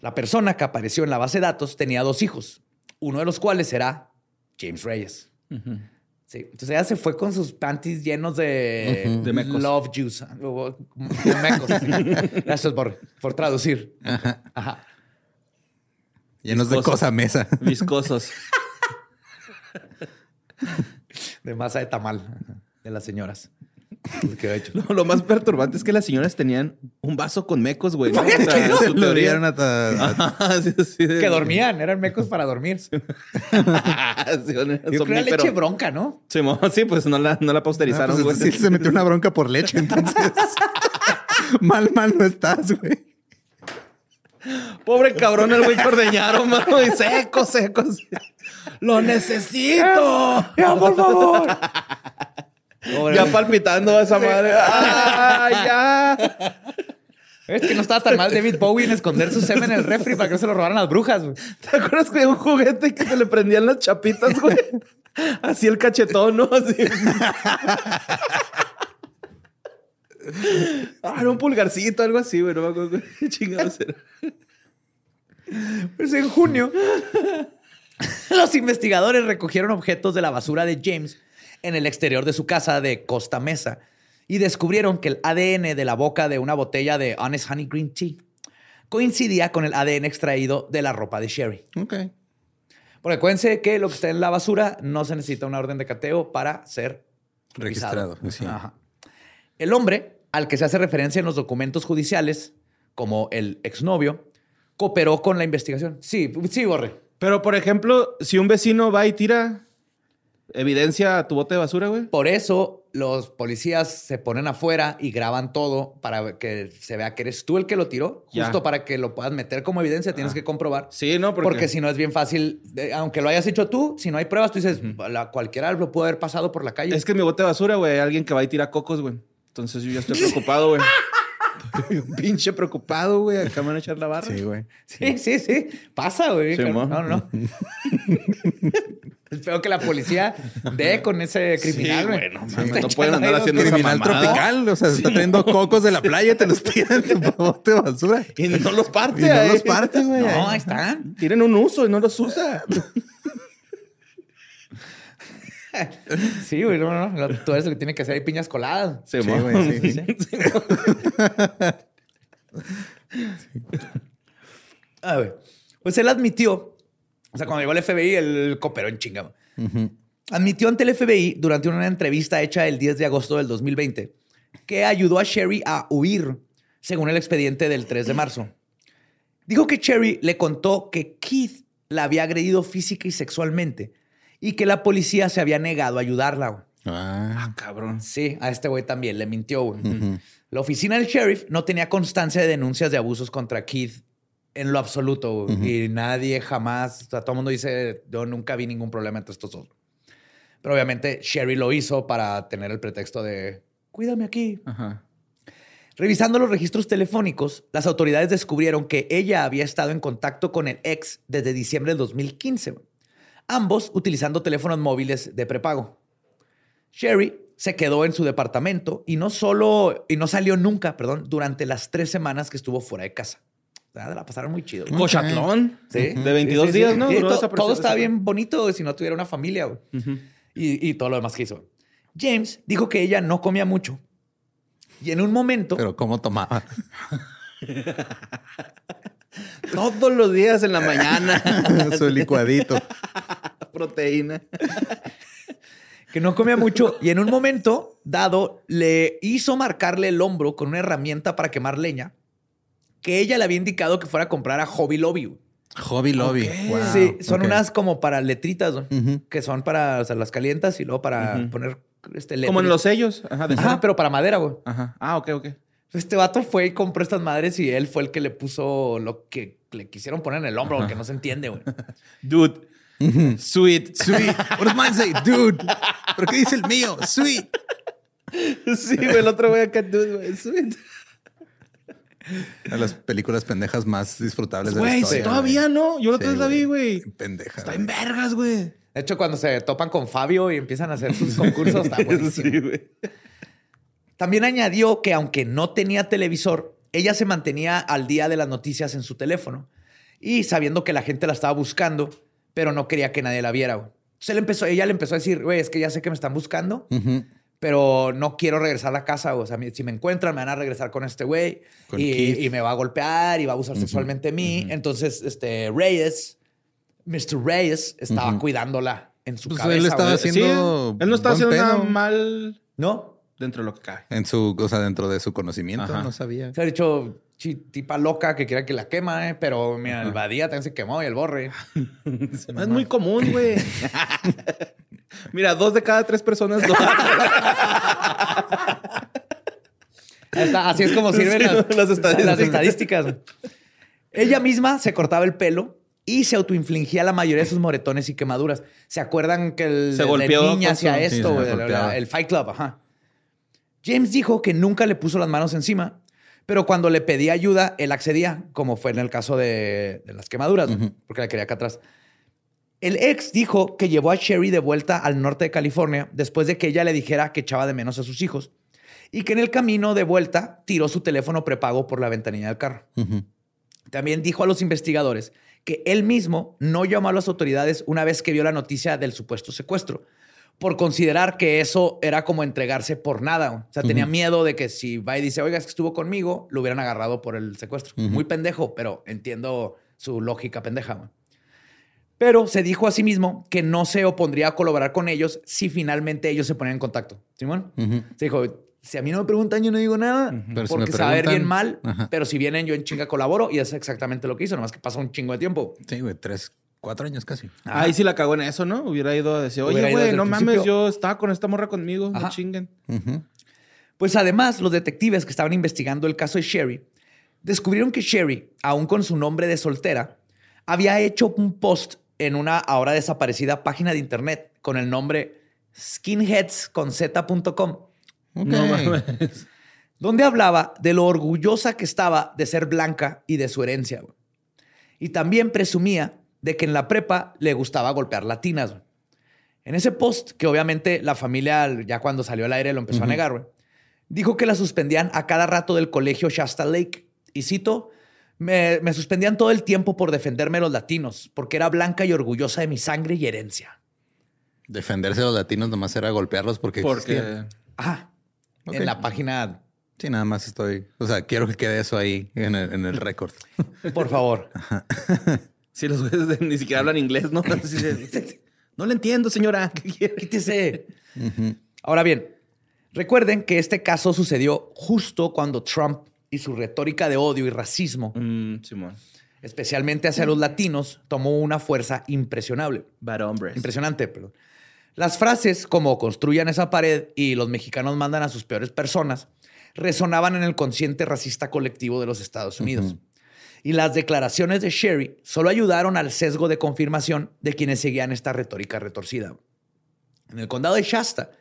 La persona que apareció en la base de datos tenía dos hijos, uno de los cuales era James Reyes. Sí. Entonces ella se fue con sus panties llenos de, love juice. mecos. Gracias por, por traducir. Ajá. Llenos de cosa mesa. Viscosos. de masa de tamal de las señoras. lo más perturbante es que las señoras tenían un vaso con mecos, güey. ¿no? Que dormían, eran mecos para dormir. sí, Yo leche bronca, ¿no? Sí, pues no la, no la posterizaron. Ah, pues sí, se metió una bronca por leche, entonces. mal, mal no estás, güey. Pobre cabrón, el güey cordeñaron, mano, y seco, seco. ¡Lo necesito! ¡Ya, por favor! ya palpitando a esa madre. ¡Ah, ya! Es que no estaba tan mal David Bowie en esconder su semen en el refri para que no se lo robaran las brujas, güey. ¿Te acuerdas que había un juguete que se le prendían las chapitas, güey? Así el cachetón, ¿no? Así. Ah, era un pulgarcito, algo así, güey. No me acuerdo qué chingados era. Pues en junio, los investigadores recogieron objetos de la basura de James en el exterior de su casa de Costa Mesa y descubrieron que el ADN de la boca de una botella de Honest Honey Green Tea coincidía con el ADN extraído de la ropa de Sherry. Ok. Porque acuérdense que lo que está en la basura no se necesita una orden de cateo para ser registrado. El hombre al que se hace referencia en los documentos judiciales, como el exnovio, cooperó con la investigación. Sí, sí, Borre. Pero, por ejemplo, si un vecino va y tira evidencia tu bote de basura, güey. Por eso los policías se ponen afuera y graban todo para que se vea que eres tú el que lo tiró. Justo para que lo puedas meter como evidencia, tienes que comprobar. Sí, no, porque... si no es bien fácil, aunque lo hayas hecho tú, si no hay pruebas, tú dices, cualquiera lo puede haber pasado por la calle. Es que mi bote de basura, güey, hay alguien que va y tira cocos, güey. Entonces yo ya estoy preocupado, güey. Pinche preocupado, güey. Acá me van a echar la barra. Sí, güey. Sí, sí, sí. Pasa, güey. no, no. Espero que la policía dé con ese criminal, güey. no, no pueden andar haciendo criminal tropical. O sea, se está trayendo cocos de la playa te los tiran en tu bote de basura. Y no los parte. Y no los parte, güey. No, ahí están. Tienen un uso y no los usa. Sí, güey, no, no. Todo eso que tiene que hacer hay piñas coladas. Sí, güey. Sí, sí. Ah, güey. Pues él admitió, o sea, cuando llegó al FBI, él cooperó en chingado. Admitió ante el FBI durante una entrevista hecha el 10 de agosto del 2020 que ayudó a Sherry a huir, según el expediente del 3 de marzo. Dijo que Sherry le contó que Keith la había agredido física y sexualmente y que la policía se había negado a ayudarla. Güey. Ah, Ah, cabrón. Sí, a este güey también le mintió. güey. La oficina del sheriff no tenía constancia de denuncias de abusos contra Keith en lo absoluto. Y nadie jamás, o sea, todo el mundo dice, yo nunca vi ningún problema entre estos dos. Pero obviamente Sherry lo hizo para tener el pretexto de, cuídame aquí. Ajá. Revisando los registros telefónicos, las autoridades descubrieron que ella había estado en contacto con el ex desde diciembre del 2015, güey. Ambos utilizando teléfonos móviles de prepago. Sherry se quedó en su departamento y no solo, y no salió nunca, perdón, durante las tres semanas que estuvo fuera de casa. O sea, la pasaron muy chido. Cochatlón. Sí. De 22 Sí, sí, días, sí. ¿no? Sí, Duró to- desaparecido todo estaba bien bonito si no tuviera una familia. güey. Ujú. y, y todo lo demás que hizo. James dijo que ella no comía mucho. Y en un momento, pero ¿cómo tomaba? Todos los días en la mañana. Su licuadito. Proteína. que no comía mucho, y en un momento dado le hizo marcarle el hombro con una herramienta para quemar leña que ella le había indicado que fuera a comprar a Hobby Lobby. Hobby Lobby. Wow, sí, son unas como para letritas, que son para, o sea, las calientas y luego para poner este Como en los sellos. Ajá, de Ajá, pero para madera, güey. Ajá. Ah, ok, ok. Este vato fue y compró estas madres y él fue el que le puso lo que le quisieron poner en el hombro, porque no se entiende, güey. Dude. Sweet. Sweet. What does mine say? Dude. ¿Pero qué dice el mío? Sweet. Sí, güey, el otro güey acá, dude, güey. Sweet. De las películas pendejas más disfrutables de la Güey, historia. todavía no. Yo lo Sí, otra vez la vi, güey. Pendeja. Está en vergas, güey. De hecho, cuando se topan con Fabio y empiezan a hacer sus concursos, está buenísimo. Sí, güey. También añadió que aunque no tenía televisor, ella se mantenía al día de las noticias en su teléfono y sabiendo que la gente la estaba buscando, pero no quería que nadie la viera. güey. Entonces él empezó, ella le empezó a decir, güey, es que ya sé que me están buscando, Ujú. pero no quiero regresar a la casa. güey. O sea, si me encuentran, me van a regresar con este güey y, me va a golpear y va a abusar sexualmente de mí. Entonces, este Reyes, Mr. Reyes, estaba cuidándola en su Pues cabeza. él estaba güey. haciendo Sí, él no está buen haciendo nada mal ¿No? Dentro de lo que cabe. En su, o sea, dentro de su conocimiento, Ajá. no sabía. Se ha dicho tipa loca que quiera que la quema, eh, pero mira, el Badía también se quemó y el Borre. es muy común, güey. Mira, dos de cada tres personas está, Así es como sirven Sí, las, las estadísticas. las estadísticas. Ella misma se cortaba el pelo y se autoinfligía la mayoría de sus moretones y quemaduras. ¿Se acuerdan que el Se de golpeó niña sí, esto? güey, golpeaba. el Fight Club, ajá. James dijo que nunca le puso las manos encima, pero cuando le pedía ayuda, él accedía, como fue en el caso de, de las quemaduras, porque la quería acá atrás. El ex dijo que llevó a Sherry de vuelta al norte de California después de que ella le dijera que echaba de menos a sus hijos y que en el camino de vuelta tiró su teléfono prepago por la ventanilla del carro. También dijo a los investigadores que él mismo no llamó a las autoridades una vez que vio la noticia del supuesto secuestro, por considerar que eso era como entregarse por nada. O sea, tenía miedo de que si va y dice, oiga, es que estuvo conmigo, lo hubieran agarrado por el secuestro. Muy pendejo, pero entiendo su lógica pendeja. Pero se dijo a sí mismo que no se opondría a colaborar con ellos si finalmente ellos se ponían en contacto. ¿Simón? Se dijo, si a mí no me preguntan, yo no digo nada, Pero si porque a ver bien mal, Ajá. pero si vienen yo en chinga colaboro y es exactamente lo que hizo, nomás que pasa un chingo de tiempo. Sí, güey, tres, cuatro años casi. Ahí sí la cagó en eso, ¿no? Hubiera ido a decir, Hubiera oye, güey, no mames, principio. yo estaba con esta morra conmigo, no chinguen. Pues además, los detectives que estaban investigando el caso de Sherry descubrieron que Sherry, aún con su nombre de soltera, había hecho un post en una ahora desaparecida página de internet con el nombre skinheadsconz.com. No mames. donde hablaba de lo orgullosa que estaba de ser blanca y de su herencia. Y también presumía de que en la prepa le gustaba golpear latinas. En ese post, que obviamente la familia ya cuando salió al aire lo empezó a negar, dijo que la suspendían a cada rato del colegio Shasta Lake. Y cito, me, suspendían todo el tiempo por defenderme a los latinos, porque era blanca y orgullosa de mi sangre y herencia. Defenderse a los latinos nomás era golpearlos porque... Porque... Ah, en la página... Sí, nada más estoy... O sea, quiero que quede eso ahí en el, récord. Por favor. Si los jueces ni siquiera hablan inglés, ¿no? no le entiendo, señora. Quítese. Ahora bien, recuerden que este caso sucedió justo cuando Trump y su retórica de odio y racismo, mm, especialmente hacia los latinos, tomó una fuerza impresionable. Impresionante, perdón. Las frases como construyan esa pared y los mexicanos mandan a sus peores personas resonaban en el consciente racista colectivo de los Estados Unidos. Y las declaraciones de Sherry solo ayudaron al sesgo de confirmación de quienes seguían esta retórica retorcida. En el condado de Shasta,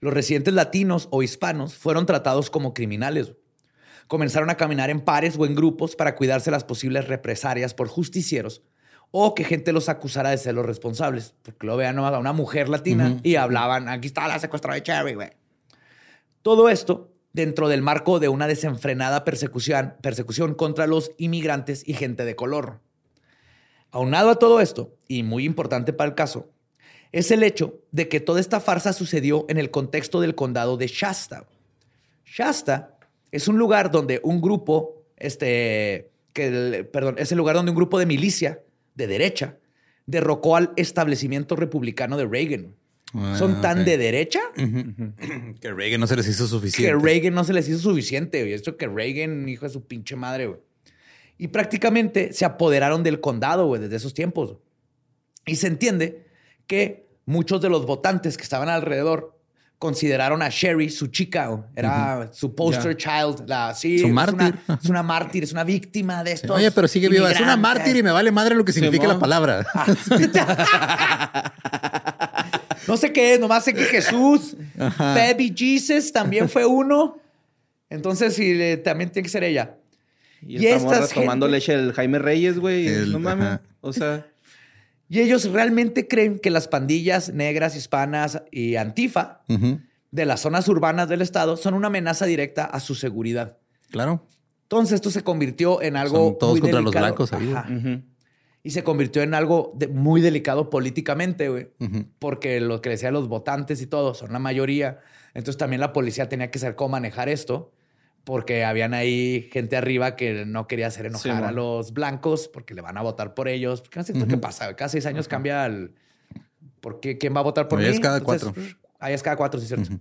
los residentes latinos o hispanos fueron tratados como criminales comenzaron a caminar en pares o en grupos para cuidarse las posibles represalias por justicieros o que gente los acusara de ser los responsables. Porque lo vean a una mujer latina y hablaban, aquí está la secuestra de Cherry, güey. Todo esto dentro del marco de una desenfrenada persecución, persecución contra los inmigrantes y gente de color. Aunado a todo esto, y muy importante para el caso, es el hecho de que toda esta farsa sucedió en el contexto del condado de Shasta. Shasta es un lugar donde un grupo, este, que, perdón, es el lugar donde un grupo de milicia de derecha derrocó al establecimiento republicano de Reagan. Ah, Son tan de derecha que Reagan no se les hizo suficiente. Que Reagan no se les hizo suficiente. Y esto que Reagan, hijo de su pinche madre, güey. Y prácticamente se apoderaron del condado, güey, desde esos tiempos. Y se entiende que muchos de los votantes que estaban alrededor consideraron a Sherry su chica, era su poster child, la, sí, su mártir. es una mártir, es una víctima de esto. Oye, pero sigue viva, es una mártir y me vale madre lo que significa la palabra. Ah. no sé qué es, nomás sé que Jesús, Baby Jesus también fue uno. Entonces, sí, también tiene que ser ella. Y, estamos tomando leche el Jaime Reyes, güey. No mames. O sea. Y ellos realmente creen que las pandillas negras, hispanas y antifa de las zonas urbanas del estado son una amenaza directa a su seguridad. Claro. Entonces esto se convirtió en algo todos contra los blancos. Ahí, Y se convirtió en algo muy delicado políticamente, güey. Porque lo que decían los votantes y todo son la mayoría. Entonces también la policía tenía que saber cómo manejar esto porque habían ahí gente arriba que no quería hacer enojar a los blancos porque le van a votar por ellos. ¿Qué, ¿Qué pasa? Cada seis años cambia el... ¿Por qué? ¿Quién va a votar por mí? Ahí es cada cuatro. Ahí es cada cuatro, sí, cierto.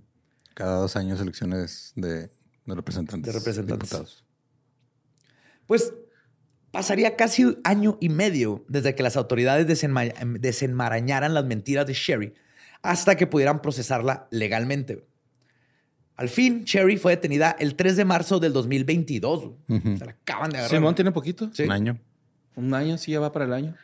Cada dos años elecciones de, representantes. De representantes. Pues pasaría casi año y medio desde que las autoridades desenmarañaran las mentiras de Sherry hasta que pudieran procesarla legalmente. Al fin, Cherry fue detenida el 3 de marzo del 2022. Se la acaban de agarrar. Simón tiene poquito. Un año. Un año, sí, ya va para el año.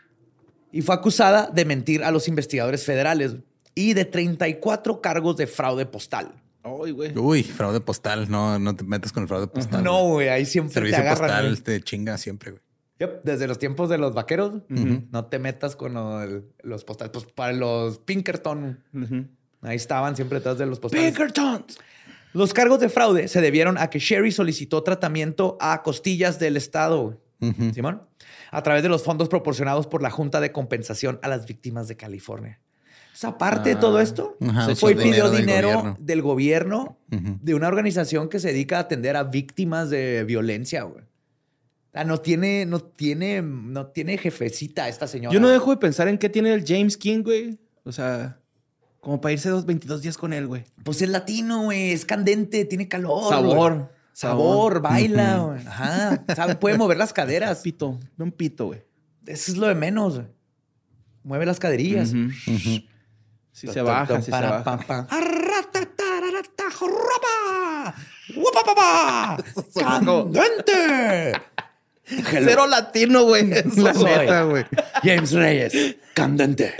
Y fue acusada de mentir a los investigadores federales y de 34 cargos de fraude postal. Uy, güey. Uy, fraude postal. No, no te metas con el fraude postal. No, güey. Ahí siempre Servicio te agarran. postal te chinga siempre, güey. Desde los tiempos de los vaqueros, no te metas con los postales. Pues para los Pinkerton, ahí estaban siempre detrás de los postales. Pinkertons. Los cargos de fraude se debieron a que Sherry solicitó tratamiento a costillas del Estado, Simón, a través de los fondos proporcionados por la Junta de Compensación a las Víctimas de California. O sea, aparte de todo ah, esto, fue y pidió dinero, del gobierno, de una organización que se dedica a atender a víctimas de violencia, güey. Sea, no tiene, no tiene, no tiene jefecita esta señora. Yo no dejo de pensar en qué tiene el James King, güey. O sea, como para irse dos, 22 días con él, güey. Pues es latino, güey. Es candente, tiene calor. Sabor. Sabor, baila, güey. Ajá. ¿Sabe? Puede mover las caderas. Pito. No un pito, güey. Eso es lo de menos, güey. Mueve las caderillas. Sí se baja, sí se baja. ¡Candente! Cero latino, güey. La neta, güey. James Reyes. Candente.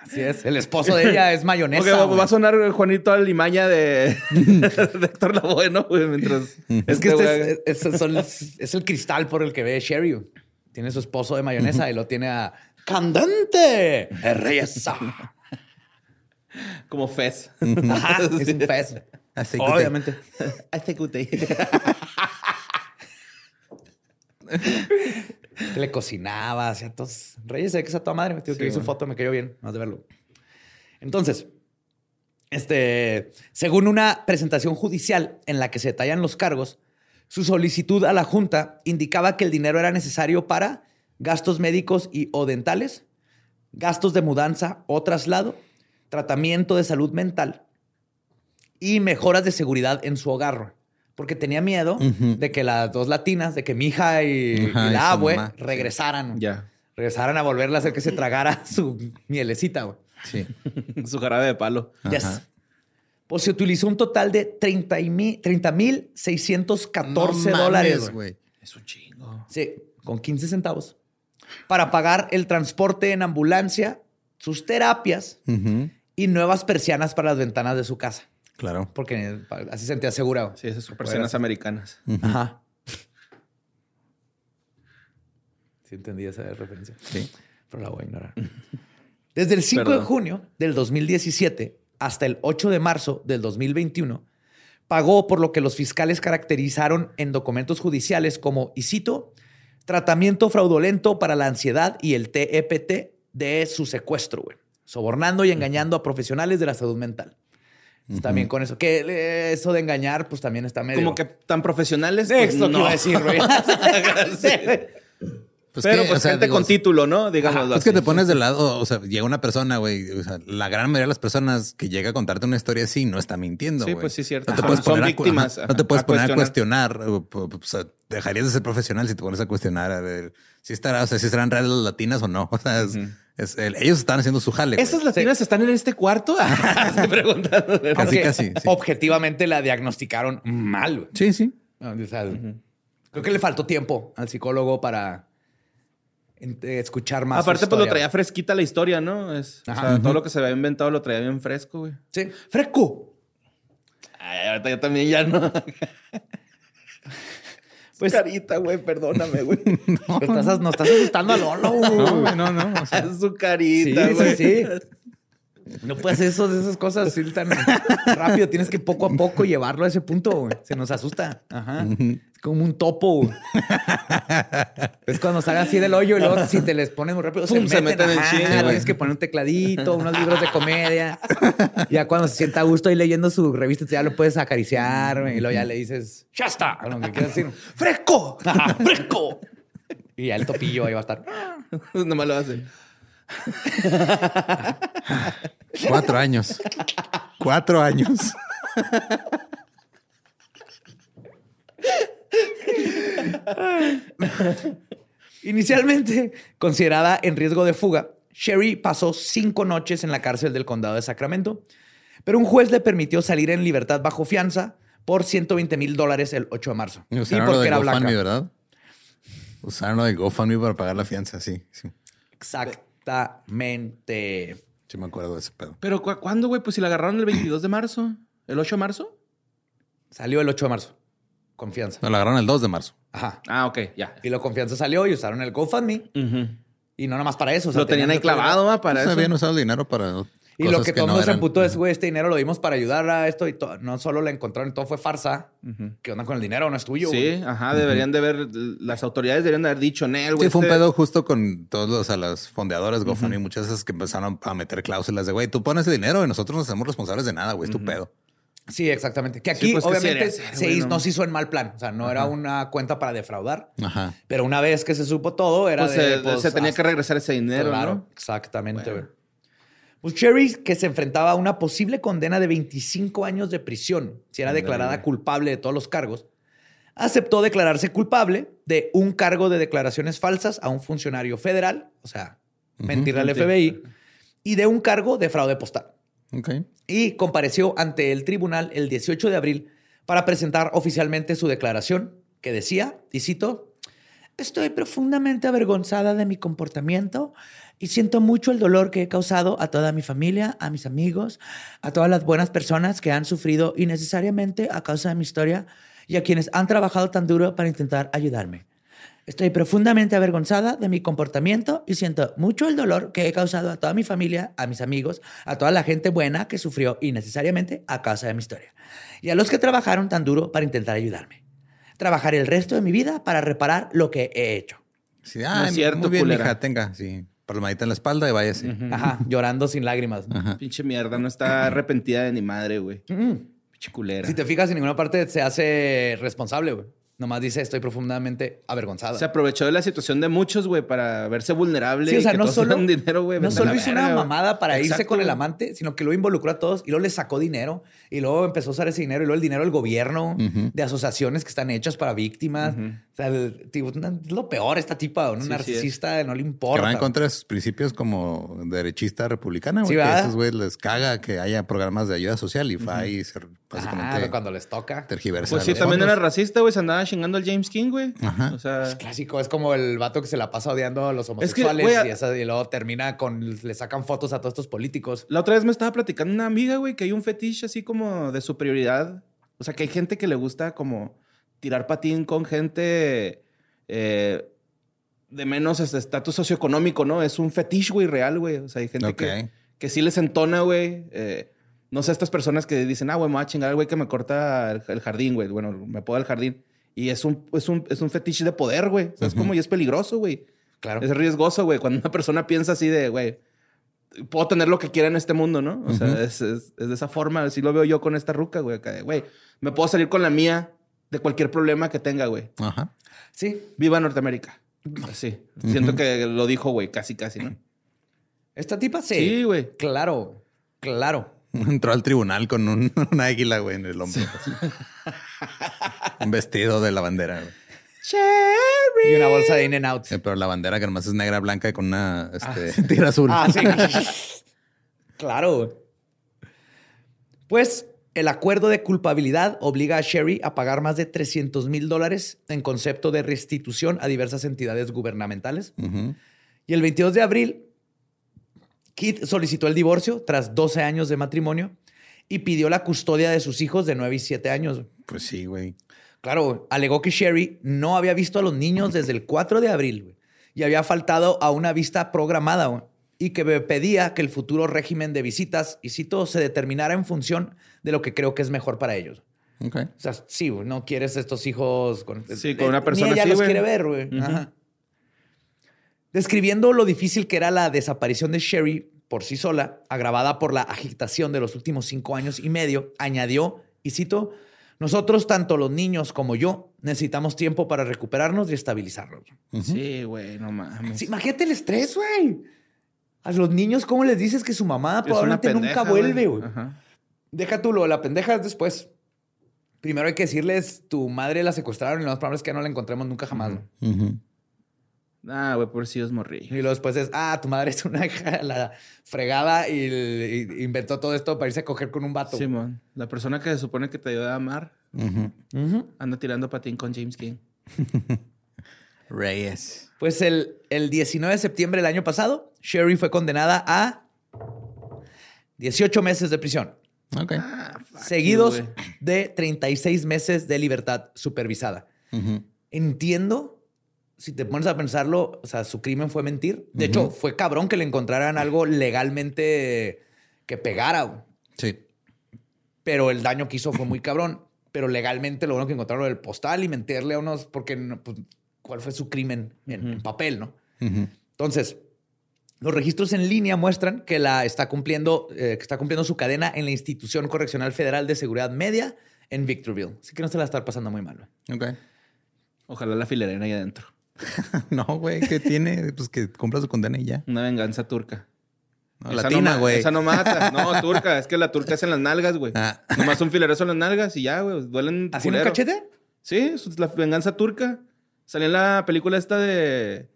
Así es. El esposo de ella es mayonesa. va, a sonar Juanito Alimaña de, de Héctor Lavoe, ¿no? Mientras es que este, es, es, el cristal por el que ve Sherry. Tiene su esposo de mayonesa y lo tiene a candente reyesa. Como Fez. Ajá, es un Fez. Obviamente. Hace que le cocinaba, hacía todos. Reyes, sé que es a toda madre. Me que vi su foto, me cayó bien, más de verlo. Entonces, este, según una presentación judicial en la que se detallan los cargos, su solicitud a la Junta indicaba que el dinero era necesario para gastos médicos y o dentales, gastos de mudanza o traslado, tratamiento de salud mental y mejoras de seguridad en su hogar. Porque tenía miedo de que las dos latinas, de que mi hija y, la abue regresaran. Ya. Regresaran a volverle a hacer que se tragara su mielecita, Sí. su jarabe de palo. Yes. Pues se utilizó un total de 30 mil 614 dólares, güey. Es un chingo. Sí, con 15 centavos. Para pagar el transporte en ambulancia, sus terapias y nuevas persianas para las ventanas de su casa. Claro. Porque así se sentía asegurado. Sí, esas son persianas americanas. Ajá. Sí entendí esa referencia. Sí. Pero la voy a ignorar. Desde el 5 de junio del 2017 hasta el 8 de marzo del 2021, pagó por lo que los fiscales caracterizaron en documentos judiciales como, y cito, tratamiento fraudulento para la ansiedad y el TEPT de su secuestro, güey. Sobornando y engañando a profesionales de la salud mental. También con eso. Que eso de engañar, pues también está medio. Como que tan profesionales. Pues, Esto no. decir, güey. Pues Pero pues gente con título, ¿no? Digamos. es que te pones de lado, o sea, llega una persona, güey. O sea, la gran mayoría de las personas que llega a contarte una historia así no está mintiendo. Sí, pues sí, cierto. No te puedes poner víctimas. no te puedes poner a cuestionar. O, sea, dejarías de ser profesional si te pones a cuestionar a ver si estará, o sea, si serán reales las latinas o no. O sea, es, ellos están haciendo su jale. ¿Esas latinas están en este cuarto? Estoy preguntando. Casi, casi. Objetivamente la diagnosticaron mal. Sí, sí. Creo que le faltó tiempo al psicólogo para escuchar más. Aparte, pues lo traía fresquita la historia, ¿no? Es, o sea, todo lo que se había inventado lo traía bien fresco, güey. Sí, fresco. Ay, ahorita yo también ya no. Pues carita, güey, perdóname, güey. no, estás, no estás asustando a Lolo, güey. No, no, no. O sea, es su carita, güey. Sí, sí, sí. No puedes hacer eso, esas cosas así tan rápido. Tienes que poco a poco llevarlo a ese punto. Güey. Se nos asusta. Ajá. Es como un topo. Güey. es cuando sale así del hoyo y luego si te les pones muy rápido, se, meten, en Tienes que poner un tecladito, unos libros de comedia. ya cuando se sienta a gusto ahí leyendo su revista, ya lo puedes acariciar y luego ya le dices, ¡Ya está! Lo que quieras decir, ¡Fresco! ¡Fresco! Y ya el topillo ahí va a estar. Nomás lo hace. Cuatro años. Cuatro años. Inicialmente considerada en riesgo de fuga, Sherry pasó cinco noches en la cárcel del condado de Sacramento, pero un juez le permitió salir en libertad bajo fianza por 120 mil dólares el 8 de marzo. Y usaron porque era blanca. ¿verdad? Usaron lo de GoFundMe para pagar la fianza, sí. sí. Exacto. Exactamente. Sí, me acuerdo de ese pedo. Pero ¿cuándo, güey? Pues si la agarraron el 22 de marzo. ¿El 8 de marzo? Salió el 8 de marzo. Confianza. No, la agarraron el 2 de marzo. Ajá. Ah, ok, ya. Y lo confianza salió y usaron el GoFundMe. Y no nada más para eso. lo tenían ahí clavado, ¿va? Para pues eso. habían usado el dinero para y lo que, todo mundo se emputó es, güey, este dinero lo dimos para ayudar a esto y no solo la encontraron, todo fue farsa. ¿Qué onda con el dinero? No es tuyo. Sí, ajá, deberían de ver, las autoridades deberían de haber dicho, Nel, güey. Sí, fue un este pedo justo con todos los, a las fondeadoras GoFundMe, muchas veces que empezaron a meter cláusulas de, güey, tú pones el dinero y nosotros no hacemos responsables de nada, güey, es tu pedo. Sí, exactamente. Que aquí, pues, obviamente, se hizo, no. se hizo en mal plan. O sea, no era una cuenta para defraudar. Ajá. Pero una vez que se supo todo, era pues de. Se, pues, se tenía que regresar ese dinero. Claro, exactamente, güey. Pues Cherry, que se enfrentaba a una posible condena de 25 años de prisión si era declarada culpable de todos los cargos, aceptó declararse culpable de un cargo de declaraciones falsas a un funcionario federal, o sea, mentirle al FBI, y de un cargo de fraude postal. Y compareció ante el tribunal el 18 de abril para presentar oficialmente su declaración, que decía, y cito, Estoy profundamente avergonzada de mi comportamiento y siento mucho el dolor que he causado a toda mi familia, a mis amigos, a todas las buenas personas que han sufrido innecesariamente a causa de mi historia y a quienes han trabajado tan duro para intentar ayudarme. Estoy profundamente avergonzada de mi comportamiento y siento mucho el dolor que he causado a toda mi familia, a mis amigos, a toda la gente buena que sufrió innecesariamente a causa de mi historia y a los que trabajaron tan duro para intentar ayudarme. Trabajaré el resto de mi vida para reparar lo que he hecho. Sí, ah, es cierto, muy bien, hija, tenga, sí, palmadita en la espalda y váyase. Ajá, llorando sin lágrimas. Pinche mierda, no está arrepentida de ni madre, güey. Pinche culera. Si te fijas, en ninguna parte se hace responsable, güey. Nomás dice, estoy profundamente avergonzado. Se aprovechó de la situación de muchos, güey, para verse vulnerable. Sí, o sea, no solo, dinero, güey. No solo hizo una mamada para irse con el amante, sino que lo involucró a todos y luego le sacó dinero y luego empezó a usar ese dinero y luego el dinero del gobierno, de asociaciones que están hechas para víctimas. O sea, es lo peor esta tipa, un narcisista, no le importa. Que va en contra de sus principios como derechista republicana, güey. que a esos güey les caga que haya programas de ayuda social y fa y ser básicamente... cuando les toca. Tergiversa. Pues sí, también era racista, güey. Se andaba chingando al James King, güey. O sea... Es clásico. Es como el vato que se la pasa odiando a los homosexuales y, luego termina con... Le sacan fotos a todos estos políticos. La otra vez me estaba platicando una amiga, güey, que hay un fetiche así como de superioridad. O sea, que hay gente que le gusta como tirar patín con gente eh, de menos este, estatus socioeconómico, ¿no? Es un fetiche, güey, real, güey. O sea, hay gente que, que sí les entona, güey. Eh, no sé, estas personas que dicen, ah, güey, me voy a chingar güey que me corta el, jardín, güey. Bueno, me puedo el jardín. Y es un, es un, es un fetiche de poder, güey. Es como, y es peligroso, güey. Claro. Es riesgoso, güey. Cuando una persona piensa así de, güey, puedo tener lo que quiera en este mundo, ¿no? O sea, es, es, de esa forma. Así lo veo yo con esta ruca, güey. Güey, me puedo salir con la mía de cualquier problema que tenga, güey. Ajá. Sí. Viva Norteamérica. Sí. Siento que lo dijo, güey, casi, casi, ¿no? ¿Esta tipa sí? Sí, güey. Claro, claro. Entró al tribunal con un, una águila, güey, en el hombro. un vestido de la bandera, güey. Cherry. Y una bolsa de In and Out. pero la bandera que nomás es negra blanca y con una este, ah. tira azul. Ah, sí. claro. Pues el acuerdo de culpabilidad obliga a Sherry a pagar más de 300 mil dólares en concepto de restitución a diversas entidades gubernamentales. Y el 22 de abril, Keith solicitó el divorcio tras 12 años de matrimonio y pidió la custodia de sus hijos de 9 y 7 años. Pues sí, güey. Claro, alegó que Sherry no había visto a los niños desde el 4 de abril y había faltado a una vista programada y que pedía que el futuro régimen de visitas, y cito, se determinara en función de lo que creo que es mejor para ellos. Okay. O sea, sí, no quieres estos hijos con, sí, con una persona ni ella los quiere ver, güey. Describiendo lo difícil que era la desaparición de Sherry por sí sola, agravada por la agitación de los últimos cinco años y medio, añadió, y cito, nosotros, tanto los niños como yo, necesitamos tiempo para recuperarnos y estabilizarnos. Sí, güey, no mames. imagínate el estrés, güey. A los niños, ¿cómo les dices que su mamá probablemente nunca vuelve, güey? Deja tú lo de la pendeja después. Primero hay que decirles, tu madre la secuestraron y lo más probable es que no la encontremos nunca jamás. Ah, güey, por si os morí. Y luego después es, ah, tu madre es una hija la fregada y, inventó todo esto para irse a coger con un vato. Simón, la persona que se supone que te ayuda a amar anda tirando patín con James King. Reyes. Pues el, el 19 de septiembre del año pasado, Sherry fue condenada a 18 meses de prisión. Ok. Ah, seguidos de 36 meses de libertad supervisada. Entiendo, si te pones a pensarlo, o sea, su crimen fue mentir. De hecho, fue cabrón que le encontraran algo legalmente que pegara. Sí. Pero el daño que hizo fue muy cabrón. Pero legalmente lo bueno que encontraron el postal y mentirle a unos, porque pues, cuál fue su crimen en, papel, ¿no? Entonces, los registros en línea muestran que la está cumpliendo, eh, que está cumpliendo su cadena en la Institución Correccional Federal de Seguridad Media en Victorville. Así que no se la está pasando muy mal. Ok. Ojalá la fileren ahí adentro. no, güey, ¿qué tiene? Pues que compra su condena y ya. Una venganza turca. No, latina, güey. esa no mata. No, turca. Es que la turca es en las nalgas, güey. Ah. Nomás un filerazo en las nalgas y ya, güey. Duelen. ¿Así en un cachete? Sí, es la venganza turca. Salía en la película esta de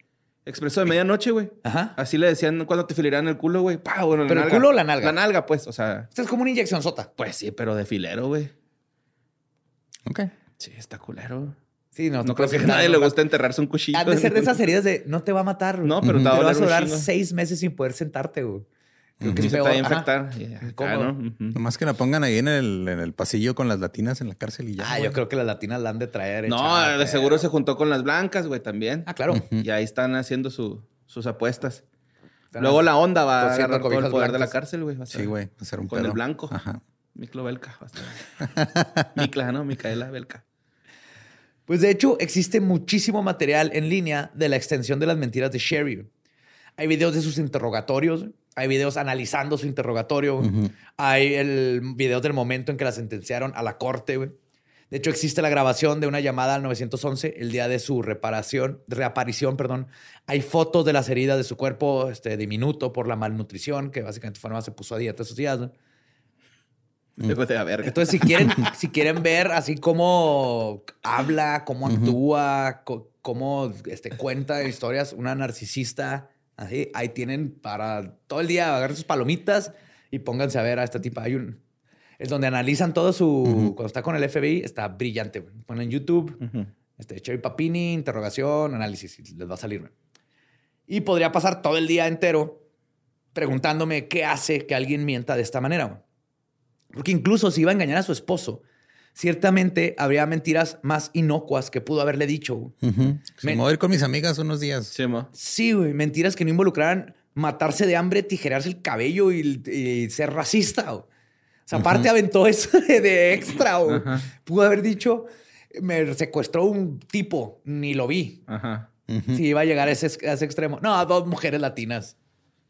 Expreso de Medianoche, güey. Ajá. Así le decían cuando te fileran el culo, güey. Bueno, ¿Pero el culo o la nalga? La nalga, pues, o sea. Esto es como una inyección sota. Pues sí, pero de filero, güey. Ok. Sí, está culero. Sí, no, no creo que a nadie le gusta enterrarse un cuchillo. Han de ser de esas heridas de no te va a matar. Güey. No, pero te va a vas a durar seis meses sin poder sentarte, güey. Creo que es peor. Te va a infectar. ¿Cómo? ¿no? Nomás que la pongan ahí en el, en el pasillo con las latinas en la cárcel y ya. Ah, yo creo que las latinas la han de traer. No, de seguro se juntó con las blancas, güey, también. Ah, claro. Y ahí están haciendo su, sus apuestas. Luego la onda va a agarrar todo el poder de la cárcel, güey. Sí, güey. Va a ser un Con el blanco. Ajá. Miklo Belka. Mikla, ¿no? Micaela Belka. Pues de hecho, existe muchísimo material en línea de la extensión de las mentiras de Sherry. Hay videos de sus interrogatorios, hay videos analizando su interrogatorio, hay el video del momento en que la sentenciaron a la corte. De hecho, existe la grabación de una llamada al 911 el día de su reparación, reaparición, perdón. Hay fotos de las heridas de su cuerpo este, diminuto por la malnutrición, que básicamente fue se puso a dieta esos días. Entonces, si quieren, si quieren ver así cómo habla, cómo actúa, cómo este, cuenta historias, una narcisista, así, ahí tienen para todo el día agarrar sus palomitas y pónganse a ver a esta tipa. Hay un. Es donde analizan todo su. Cuando está con el FBI, está brillante. Ponen en YouTube, este, Cherry Papini, interrogación, análisis, y les va a salir. Y podría pasar todo el día entero preguntándome qué hace que alguien mienta de esta manera. Porque incluso si iba a engañar a su esposo, ciertamente habría mentiras más inocuas que pudo haberle dicho. Me voy a ir con mis amigas unos días. Sí, sí, güey. Mentiras que no involucraran matarse de hambre, tijerarse el cabello y, ser racista. O sea, aparte aventó eso de, extra. O pudo haber dicho, me secuestró un tipo, ni lo vi. Ajá. Si iba a llegar a ese, a ese extremo. No, dos mujeres latinas.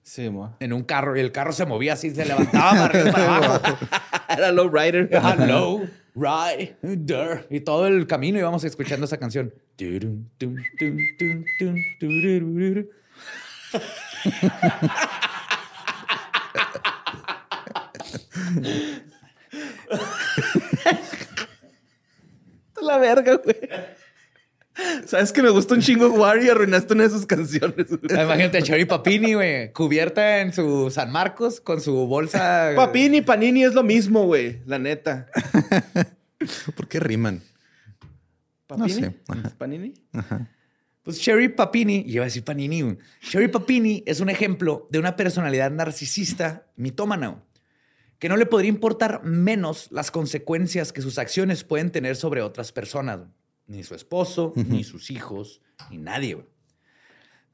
Sí, mo. En un carro y el carro se movía así, se levantaba para para abajo. Era low rider. low rider. Y todo el camino íbamos escuchando esa canción. La verga, güey. Sabes que me gusta un chingo War y arruinaste una de sus canciones. Imagínate a Cherry Papini, güey, cubierta en su San Marcos con su bolsa. Papini, Panini es lo mismo, güey, la neta. ¿Por qué riman? ¿Papini? ¿Panini? Pues Sherry Papini, iba a decir Panini, Sherry Papini es un ejemplo de una personalidad narcisista mitómana, que no le podría importar menos las consecuencias que sus acciones pueden tener sobre otras personas ni su esposo, ni sus hijos, ni nadie.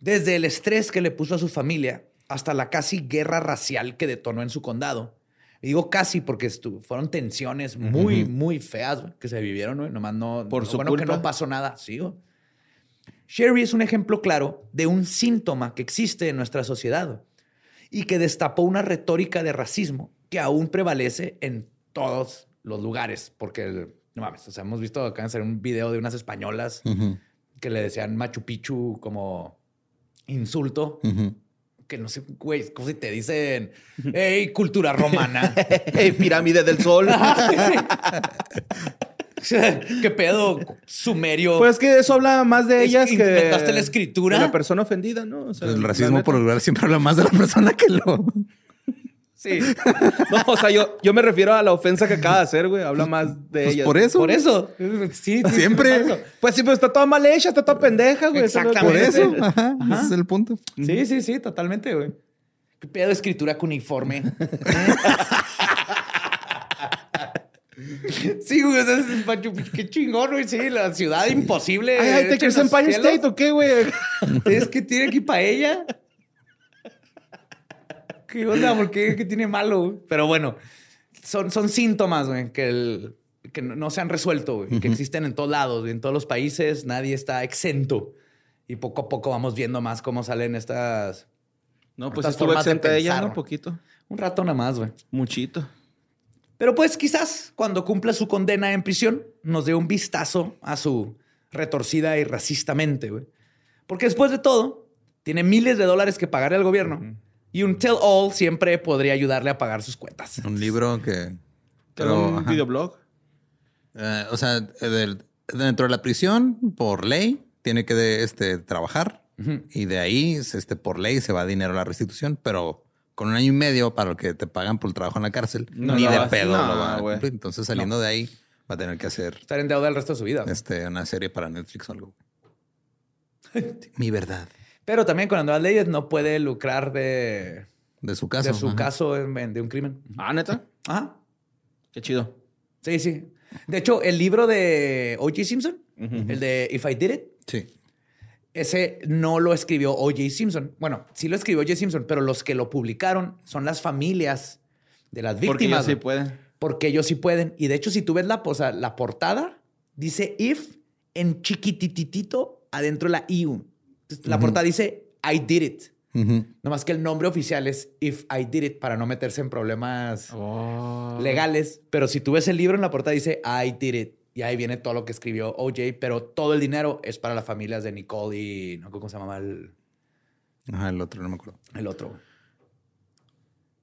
Desde el estrés que le puso a su familia hasta la casi guerra racial que detonó en su condado. Y digo casi porque fueron tensiones muy, muy feas que se vivieron, ¿no? Nomás no. Por su bueno que no pasó nada. Sí, Sherry es un ejemplo claro de un síntoma que existe en nuestra sociedad y que destapó una retórica de racismo que aún prevalece en todos los lugares, porque no mames, o sea, hemos visto acá hacer un video de unas españolas que le decían Machu Picchu como insulto. Que no sé, güey, como si te dicen, hey, cultura romana. hey, pirámide del sol. ¿Qué pedo? Sumerio. Pues que eso habla más de ellas que. Inventaste la escritura. la persona ofendida, ¿no? O sea, pues el racismo por lugar siempre habla más de la persona que lo. Sí. No, o sea, yo, yo me refiero a la ofensa que acaba de hacer, güey. Habla más de pues ella. Por eso. Por eso. Sí, siempre. Pues sí, pero está toda mal hecha, está toda pendeja, güey. Exactamente. Por eso. Ajá, Ese es el punto. Sí, sí, sí, totalmente, güey. Qué pedo de escritura cuneiforme. Sí, güey, qué chingón, güey. Sí, la ciudad imposible. Ay, ay ¿te crees Empire State o qué, güey? Es que tiene aquí para ella. ¿Qué onda? ¿Por qué? ¿Qué tiene malo? Pero bueno, son, son síntomas, güey, que, que no se han resuelto, güey, que existen en todos lados, en todos los países, nadie está exento. Y poco a poco vamos viendo más cómo salen estas. No, pues estuvo exenta de ella, Un poquito. Un rato nada más, güey. Muchito. Pero pues quizás cuando cumpla su condena en prisión, nos dé un vistazo a su retorcida y racistamente, güey. Porque después de todo, tiene miles de dólares que pagarle al gobierno. Y un tell all siempre podría ayudarle a pagar sus cuentas. Un libro que. un videoblog. Eh, o sea, dentro de la prisión, por ley, tiene que este, trabajar. Y de ahí, este, por ley, se va dinero a la restitución. Pero con un año y medio para lo que te pagan por el trabajo en la cárcel, ni de pedo lo va a Entonces, saliendo de ahí, Va a tener que hacer. Estar en deuda el resto de su vida. Este, una serie para Netflix o algo. Mi verdad. Pero también con las nuevas leyes no puede lucrar de, de su caso. De su caso de un crimen. Ah, neta. Ajá. Qué chido. Sí, sí. De hecho, el libro de O.J. Simpson, el de If I Did It. Sí. Ese no lo escribió O.J. Simpson. Bueno, sí lo escribió O.J. Simpson, pero los que lo publicaron son las familias de las víctimas. Porque ellos sí pueden. Porque ellos sí pueden. Y de hecho, si tú ves la, la portada, dice If en chiquititito adentro de la IU. La portada dice I did it. No más que el nombre oficial es If I Did It para no meterse en problemas oh. legales. Pero si tú ves el libro en la portada dice I Did It. Y ahí viene todo lo que escribió OJ, pero todo el dinero es para las familias de Nicole y... ¿no? ¿Cómo se llamaba el...? Ajá, el otro, no me acuerdo. El otro.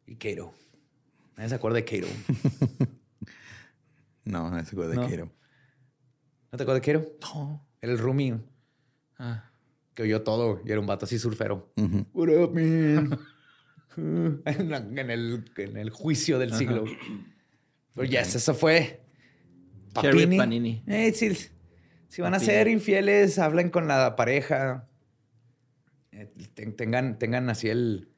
Y Cato. Nadie se acuerda de Cato. no, nadie se acuerda de Cato. ¿No te acuerdas de Cato? No. Era el roomie. Ah que oyó todo y era un vato así surfero. What up, man? en, el, en, el, juicio del siglo. Pero yes, eso fue. Papini. Panini. Eh, si, van a ser infieles, hablen con la pareja. Eh, tengan, tengan así el.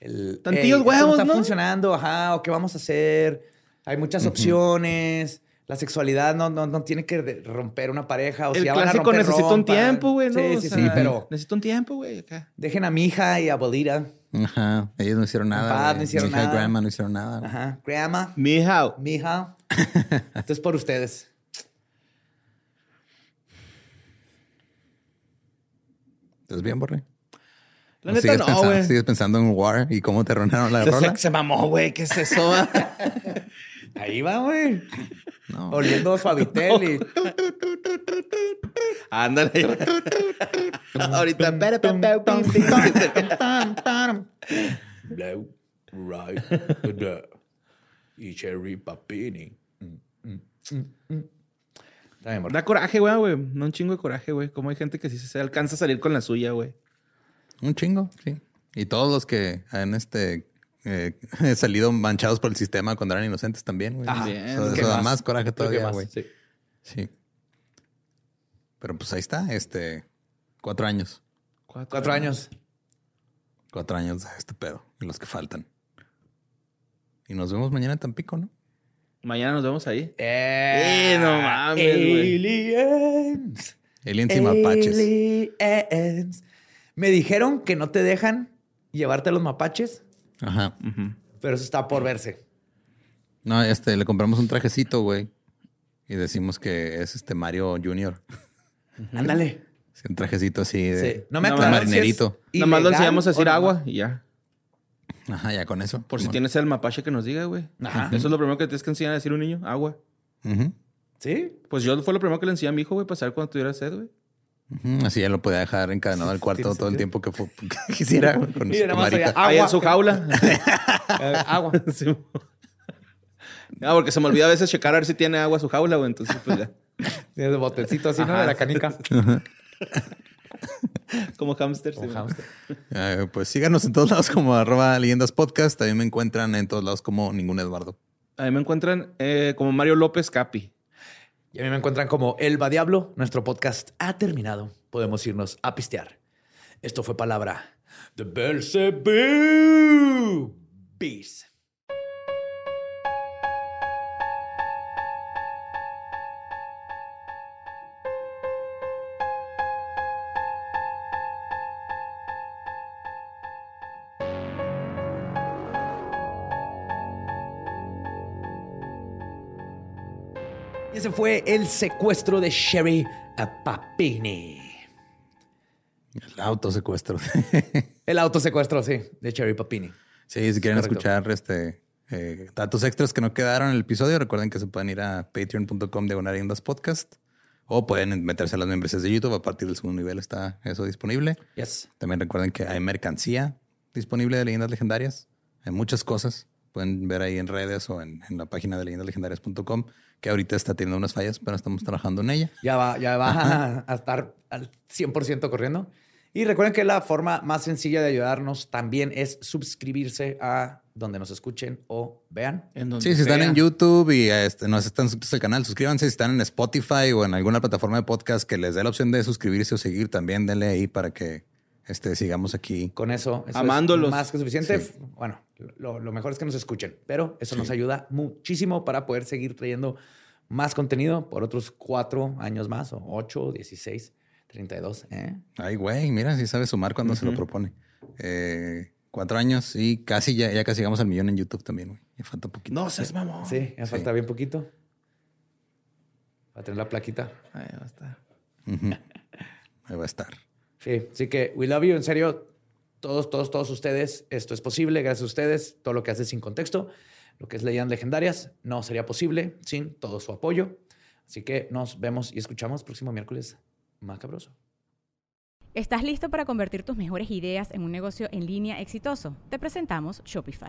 el Tantillos huevos, está funcionando? Ajá, o qué vamos a hacer. Hay muchas opciones la sexualidad no, no, no tiene que romper una pareja. O el si ya clásico van a necesita un tiempo, güey. ¿no? Sí, sí, sí, pero... Necesita un tiempo, güey. Dejen a mi hija y a Bolita. Ajá. Ellos no hicieron nada. Papá, no hicieron mi hija nada. y grandma no hicieron nada. Ajá. Grandma. Mi hija. Mi hija. Esto es por ustedes. ¿Estás bien, Borre? La neta no, güey. ¿Sigues pensando en War y cómo te arruinaron la rola? Se, se mamó, güey. ¿Qué es eso? Ahí va, güey. No. Oliendo suavitel y... Ándale. Ahorita. Blow, right, y cherry papini. Da coraje, güey, güey. No un chingo de coraje, güey. Como hay gente que sí se alcanza a salir con la suya, güey. Un chingo, sí. Y todos los que han este eh, salido manchados por el sistema cuando eran inocentes también, güey. Ah, eso, da más coraje todavía, güey. Sí. sí. Pero pues ahí está, este, cuatro años. Cuatro, años. Cuatro años de este pedo y los que faltan. Y nos vemos mañana en Tampico, ¿no? Mañana nos vemos ahí. Eh, no mames, Aliens. Aliens y mapaches. Aliens. Me dijeron que no te dejan llevarte a los mapaches Ajá. Pero eso está por verse. No, este, le compramos un trajecito, güey. Y decimos que es este Mario Junior. Ándale. un trajecito así de, sí. no me marinerito. Nada más lo enseñamos a decir agua y ya. Ajá, ya con eso. Por si tienes el mapache que nos diga, güey. Ajá. Eso es lo primero que tienes que enseñar a decir un niño, agua. ¿Sí? Pues yo fue lo primero que le enseñé a mi hijo, güey, para saber cuando tuviera sed, güey. Así ya lo podía dejar encadenado al cuarto todo el tiempo que, quisiera. Con, y agua. Ahí en su jaula. agua. No, porque se me olvida a veces checar a ver si tiene agua su jaula, güey. Entonces, pues ya. Tiene botecito así, ¿no? De la canica. como hamster. Como hamster. pues síganos en todos lados como arroba leyendas podcast. También me encuentran en todos lados como ningún Eduardo. A mí me encuentran eh, como Mario López Capi. Y a mí me encuentran como Elba Diablo. Nuestro podcast ha terminado. Podemos irnos a pistear. Esto fue palabra The Belzebub Beast. Ese fue el secuestro de Sherry Papini. El autosecuestro. el autosecuestro, sí, de Sherry Papini. Sí, si quieren escuchar este eh, datos extras que no quedaron en el episodio, recuerden que se pueden ir a patreon.com de podcast o pueden meterse a las membresías de YouTube. A partir del segundo nivel está eso disponible. Yes. También recuerden que hay mercancía disponible de leyendas legendarias. Hay muchas cosas. Pueden ver ahí en redes o en, en la página de leyendaslegendarias.com que ahorita está teniendo unas fallas, pero estamos trabajando en ella. Ya va, ya va a, estar al 100% corriendo. Y recuerden que la forma más sencilla de ayudarnos también es suscribirse a donde nos escuchen o vean. sí, si están en YouTube y este, no están suscritos al canal, suscríbanse. Si están en Spotify o en alguna plataforma de podcast que les dé la opción de suscribirse o seguir, también denle ahí para que este, sigamos aquí. Con eso, amándolos. más que suficiente. Bueno, lo, mejor es que nos escuchen, pero eso nos ayuda muchísimo para poder seguir trayendo más contenido por otros cuatro años más, o ocho, dieciséis, treinta y dos. ¿eh? Ay, güey, mira, si sabe sumar cuando se lo propone. Eh, cuatro años y casi ya, ya casi llegamos al millón en YouTube también, güey. Ya falta poquito. No seas mamón. Sí, ya falta bien poquito. Va a tener la plaquita. Ahí va a estar. Ahí va a estar. Sí, así que we love you, en serio. Todos, todos, todos ustedes, esto es posible gracias a ustedes. Todo lo que hace sin contexto, lo que es Leyendas Legendarias, no sería posible sin todo su apoyo. Así que nos vemos y escuchamos próximo miércoles macabroso. ¿Estás listo para convertir tus mejores ideas en un negocio en línea exitoso? Te presentamos Shopify.